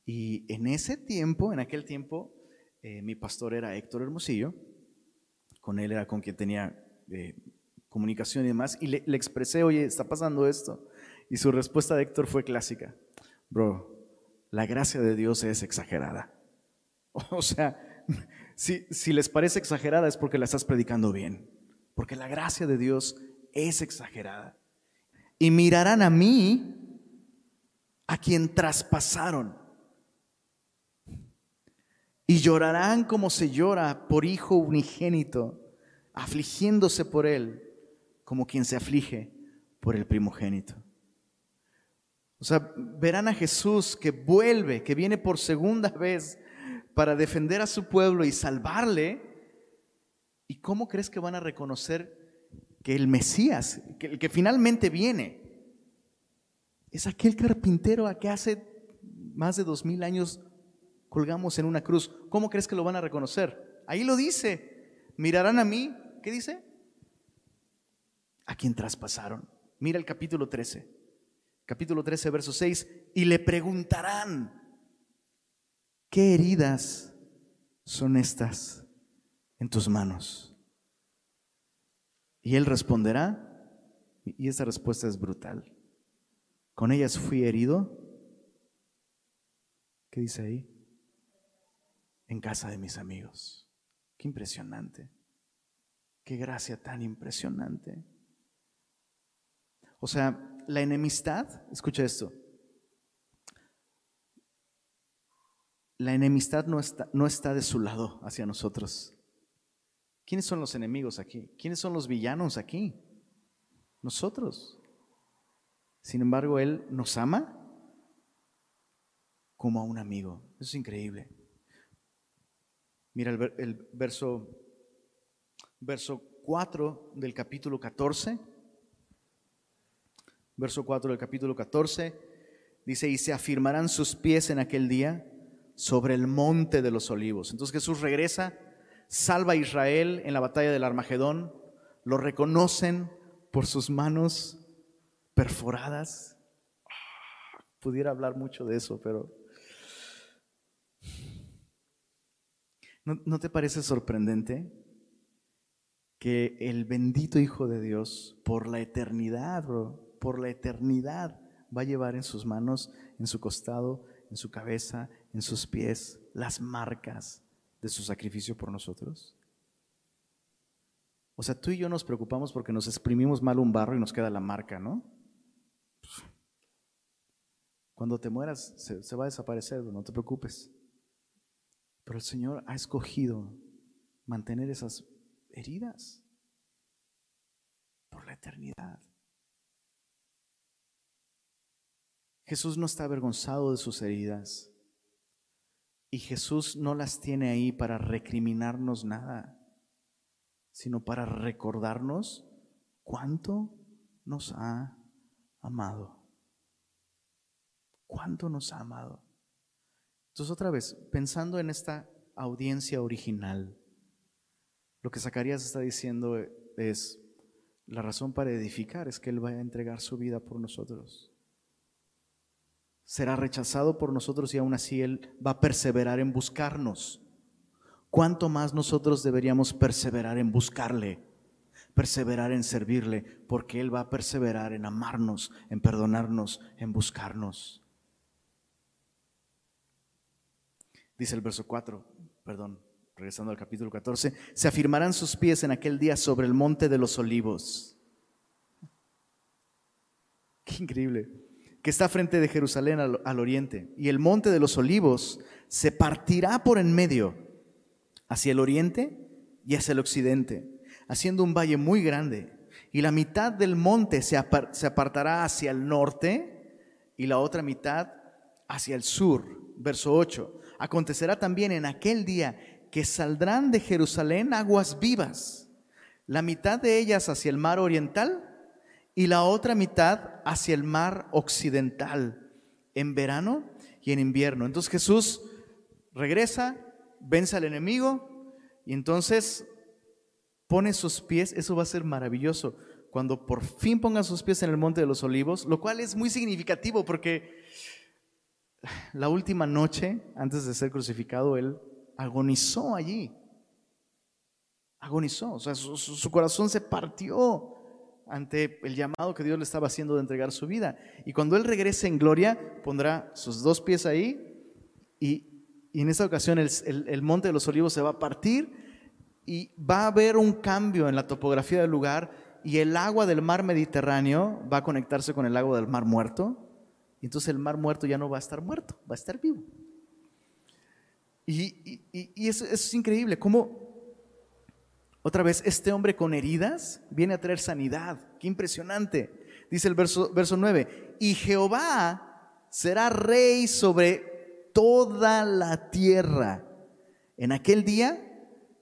Y en ese tiempo, en aquel tiempo, eh, mi pastor era Héctor Hermosillo, con él era con quien tenía eh, comunicación y demás, y le, le, expresé, oye, está pasando esto. Y su respuesta de Héctor fue clásica, bro, la gracia de Dios es exagerada. O sea, si, les parece exagerada es porque la estás predicando bien, porque la gracia de Dios es exagerada. Y mirarán a mí, a quien traspasaron y llorarán como se llora por hijo unigénito, afligiéndose por él, como quien se aflige por el primogénito. O sea, verán a Jesús que vuelve, que viene por segunda vez para defender a su pueblo y salvarle. ¿Y cómo crees que van a reconocer que el Mesías, que el que finalmente viene, es aquel carpintero a que hace más de dos mil años colgamos en una cruz, ¿cómo crees que lo van a reconocer? Ahí lo dice, mirarán a mí, ¿qué dice? A quien traspasaron. Mira el capítulo 13, capítulo 13, verso 6, y le preguntarán, ¿qué heridas son estas en tus manos? Y él responderá, y esa respuesta es brutal, con ellas fui herido. ¿Qué dice ahí? en casa de mis amigos. Qué impresionante. Qué gracia tan impresionante. O sea, la enemistad, escucha esto. La enemistad no está, no está de su lado hacia nosotros. ¿Quiénes son los enemigos aquí? ¿Quiénes son los villanos aquí? Nosotros. Sin embargo, Él nos ama como a un amigo. Eso es increíble. Mira el, verso, verso 4 del capítulo 14. Verso 4 del capítulo 14 dice, y se afirmarán sus pies en aquel día sobre el monte de los olivos. Entonces Jesús regresa, salva a Israel en la batalla del Armagedón, lo reconocen por sus manos perforadas. Pudiera hablar mucho de eso, pero ¿No, te parece sorprendente que el bendito Hijo de Dios, por la eternidad, por la eternidad, va a llevar en sus manos, en su costado, en su cabeza, en sus pies, las marcas de su sacrificio por nosotros? O sea, tú y yo nos preocupamos porque nos exprimimos mal un barro y nos queda la marca, ¿no? Cuando te mueras se, va a desaparecer, no te preocupes. Pero el Señor ha escogido mantener esas heridas por la eternidad. Jesús no está avergonzado de sus heridas y Jesús no las tiene ahí para recriminarnos nada, sino para recordarnos cuánto nos ha amado. ¿Cuánto nos ha amado? Entonces otra vez, pensando en esta audiencia original, lo que Zacarías está diciendo es, la razón para edificar es que Él va a entregar su vida por nosotros. Será rechazado por nosotros y aún así Él va a perseverar en buscarnos. ¿Cuánto más nosotros deberíamos perseverar en buscarle? Perseverar en servirle, porque Él va a perseverar en amarnos, en perdonarnos, en buscarnos. Dice el verso 4, perdón, regresando al capítulo 14, se afirmarán sus pies en aquel día sobre el monte de los olivos. Qué increíble. Que está frente de Jerusalén al, al, oriente. Y el monte de los olivos se partirá por en medio hacia el oriente y hacia el occidente, haciendo un valle muy grande. Y la mitad del monte se, se apartará hacia el norte y la otra mitad hacia el sur. Verso 8. Acontecerá también en aquel día que saldrán de Jerusalén aguas vivas, la mitad de ellas hacia el mar oriental y la otra mitad hacia el mar occidental, en verano y en invierno. Entonces Jesús regresa, vence al enemigo y entonces pone sus pies, eso va a ser maravilloso, cuando por fin ponga sus pies en el monte de los olivos, lo cual es muy significativo porque la última noche, antes de ser crucificado, él agonizó allí. Agonizó, o sea, su, su, corazón se partió ante el llamado que Dios le estaba haciendo de entregar su vida. Y cuando Él regrese en gloria, pondrá sus dos pies ahí y, y en esta ocasión el, el, monte de los olivos se va a partir y va a haber un cambio en la topografía del lugar y el agua del mar Mediterráneo va a conectarse con el agua del mar muerto. Y entonces el mar muerto ya no va a estar muerto, va a estar vivo. Y, y, eso, es increíble, cómo otra vez este hombre con heridas viene a traer sanidad. Qué impresionante. Dice el verso, verso 9, y Jehová será rey sobre toda la tierra. En aquel día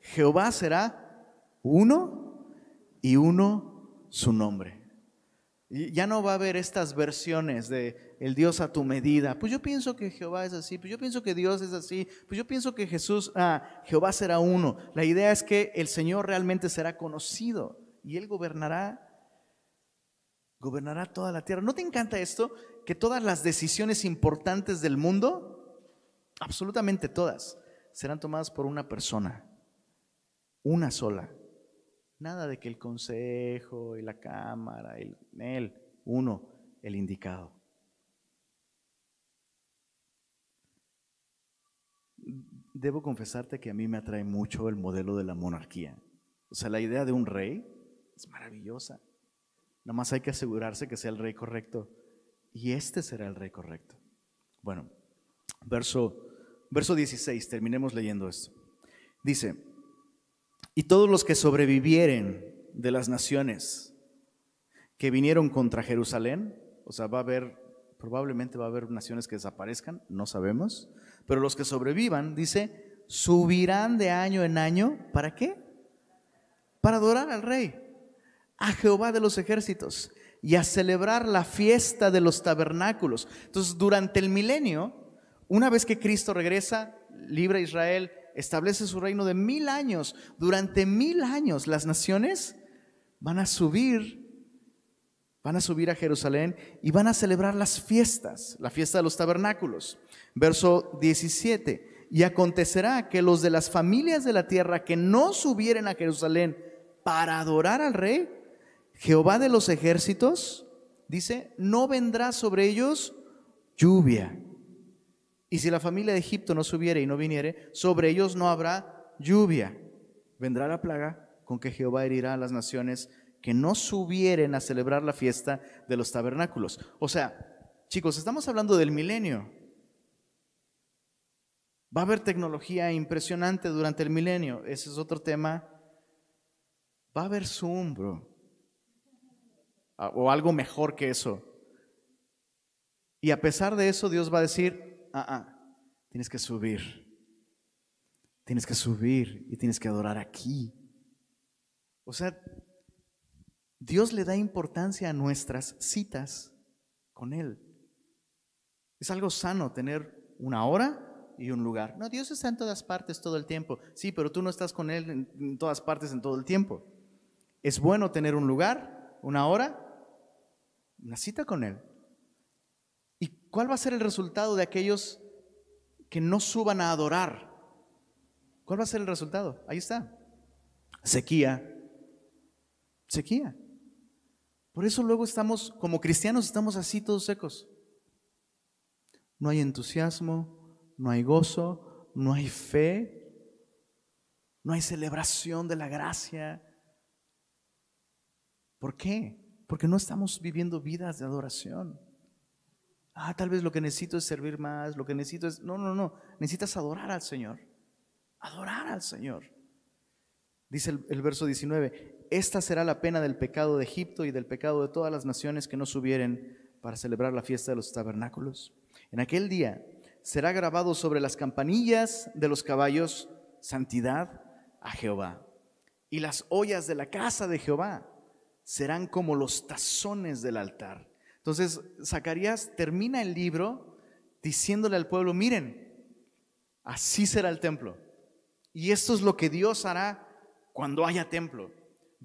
Jehová será uno y uno su nombre. Ya no va a haber estas versiones de el Dios a tu medida. Pues yo pienso que Jehová es así, pues yo pienso que Dios es así, pues yo pienso que Jesús, ah, Jehová será uno. La idea es que el Señor realmente será conocido y Él gobernará, gobernará toda la tierra. ¿No te encanta esto? Que todas las decisiones importantes del mundo, absolutamente todas, serán tomadas por una persona, una sola. Nada de que el consejo y la cámara, el, él, uno, el indicado. Debo confesarte que a mí me atrae mucho el modelo de la monarquía. O sea, la idea de un rey es maravillosa. Nada más hay que asegurarse que sea el rey correcto. Y este será el rey correcto. Bueno, verso, verso 16, terminemos leyendo esto. Dice, y todos los que sobrevivieren de las naciones que vinieron contra Jerusalén, o sea, va a haber, probablemente va a haber naciones que desaparezcan, no sabemos, pero los que sobrevivan, dice, subirán de año en año, ¿para qué? Para adorar al rey, a Jehová de los ejércitos y a celebrar la fiesta de los tabernáculos. Entonces, durante el milenio, una vez que Cristo regresa, libre a Israel, establece su reino de mil años. Durante mil años las naciones van a subir, van a subir a Jerusalén y van a celebrar las fiestas, la fiesta de los tabernáculos. Verso 17. Y acontecerá que los de las familias de la tierra que no subieren a Jerusalén para adorar al rey, Jehová de los ejércitos, dice, no vendrá sobre ellos lluvia y si la familia de Egipto no subiere y no viniere, sobre ellos no habrá lluvia. Vendrá la plaga con que Jehová herirá a las naciones que no subieren a celebrar la fiesta de los tabernáculos. O sea, chicos, estamos hablando del milenio. Va a haber tecnología impresionante durante el milenio. Ese es otro tema. Va a haber Zoom, bro. Ah, o algo mejor que eso. Y a pesar de eso, Dios va a decir, ah, ah, tienes que subir. Tienes que subir y tienes que adorar aquí. O sea, Dios le da importancia a nuestras citas con Él. Es algo sano tener una hora y un lugar. No, Dios está en todas partes todo el tiempo. Sí, pero tú no estás con Él en, todas partes en todo el tiempo. Es bueno tener un lugar, una hora, una cita con Él. ¿Y cuál va a ser el resultado de aquellos que no suban a adorar? ¿Cuál va a ser el resultado? Ahí está. Sequía. Sequía. Por eso luego estamos, como cristianos, estamos así todos secos. No hay entusiasmo, no hay gozo, no hay fe, no hay celebración de la gracia. ¿Por qué? Porque no estamos viviendo vidas de adoración. Ah, tal vez lo que necesito es servir más, lo que necesito es... No, no, no, necesitas adorar al Señor. Adorar al Señor. Dice el, el, verso 19, esta será la pena del pecado de Egipto y del pecado de todas las naciones que no subieren para celebrar la fiesta de los tabernáculos. En aquel día será grabado sobre las campanillas de los caballos santidad a Jehová. Y las ollas de la casa de Jehová serán como los tazones del altar. Entonces, Zacarías termina el libro diciéndole al pueblo, miren, así será el templo. Y esto es lo que Dios hará cuando haya templo.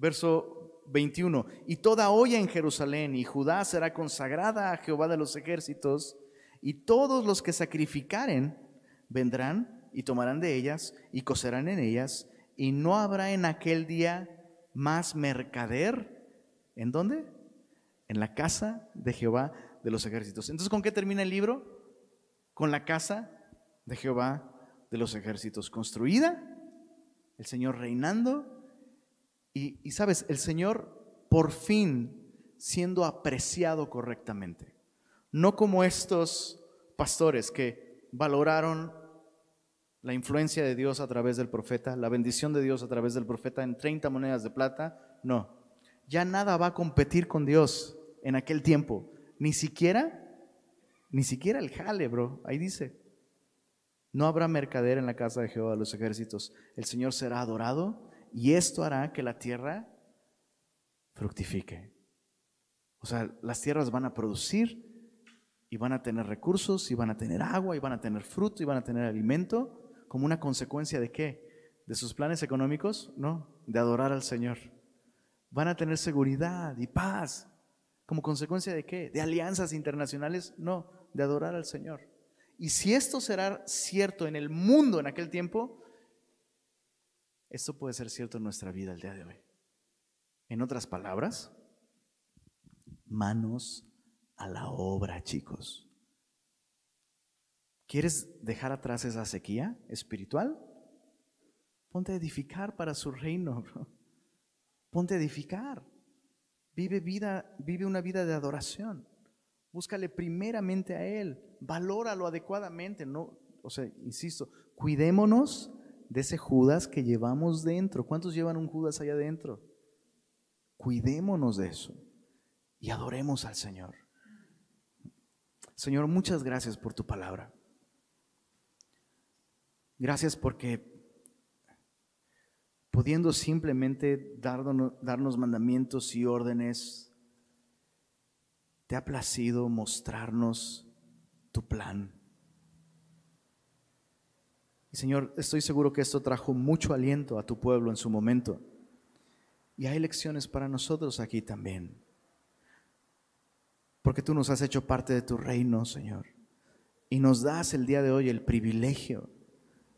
Verso 21, y toda olla en Jerusalén y Judá será consagrada a Jehová de los ejércitos, y todos los que sacrificaren vendrán y tomarán de ellas y cocerán en ellas, y no habrá en aquel día más mercader. ¿En dónde? En la casa de Jehová de los ejércitos. Entonces, ¿con qué termina el libro? Con la casa de Jehová de los ejércitos construida, el Señor reinando, y, sabes, el Señor por fin siendo apreciado correctamente. No como estos pastores que valoraron la influencia de Dios a través del profeta, la bendición de Dios a través del profeta en 30 monedas de plata. No, ya nada va a competir con Dios en aquel tiempo. Ni siquiera, ni siquiera el jale, bro. Ahí dice, no habrá mercader en la casa de Jehová los ejércitos. El Señor será adorado y esto hará que la tierra fructifique. O sea, las tierras van a producir y van a tener recursos, y van a tener agua, y van a tener fruto, y van a tener alimento, como una consecuencia de qué? ¿De sus planes económicos? No, de adorar al Señor. Van a tener seguridad y paz. ¿Como consecuencia de qué? ¿De alianzas internacionales? No, de adorar al Señor. Y si esto será cierto en el mundo en aquel tiempo, esto puede ser cierto en nuestra vida el día de hoy. En otras palabras, manos a la obra, chicos. ¿Quieres dejar atrás esa sequía espiritual? Ponte a edificar para su reino. Ponte a edificar. Vive vida, vive una vida de adoración. Búscale primeramente a él. Valóralo adecuadamente, no, o sea, insisto, cuidémonos de ese Judas que llevamos dentro. ¿Cuántos llevan un Judas allá adentro? Cuidémonos de eso y adoremos al Señor. Señor, muchas gracias por tu palabra. Gracias porque pudiendo simplemente darnos, darnos mandamientos y órdenes, te ha placido mostrarnos tu plan. Y Señor, estoy seguro que esto trajo mucho aliento a tu pueblo en su momento. Y hay lecciones para nosotros aquí también porque tú nos has hecho parte de tu reino, Señor. Y nos das el día de hoy el privilegio,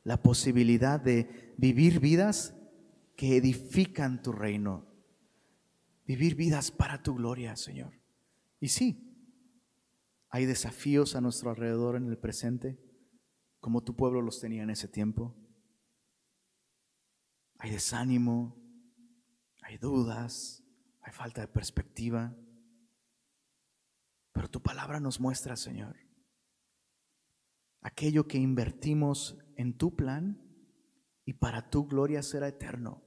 la posibilidad de vivir vidas que edifican tu reino, vivir vidas para tu gloria, Señor. Y sí, hay desafíos a nuestro alrededor en el presente, como tu pueblo los tenía en ese tiempo. Hay desánimo, hay dudas, hay falta de perspectiva. Pero tu palabra nos muestra, Señor, aquello que invertimos en tu plan y para tu gloria será eterno.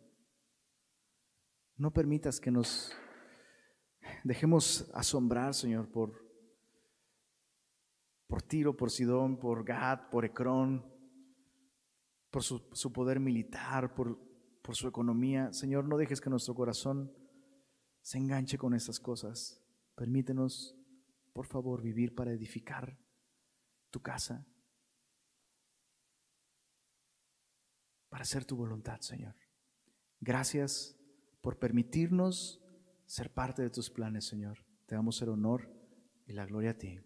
No permitas que nos dejemos asombrar, Señor, por, por Tiro, por Sidón, por Gad, por Ecrón, por su, poder militar, por, por su economía. Señor, no dejes que nuestro corazón se enganche con esas cosas. Permítenos, por favor, vivir para edificar tu casa, para hacer tu voluntad, Señor. Gracias por permitirnos ser parte de tus planes, Señor. Te damos el honor y la gloria a ti.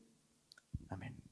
Amén.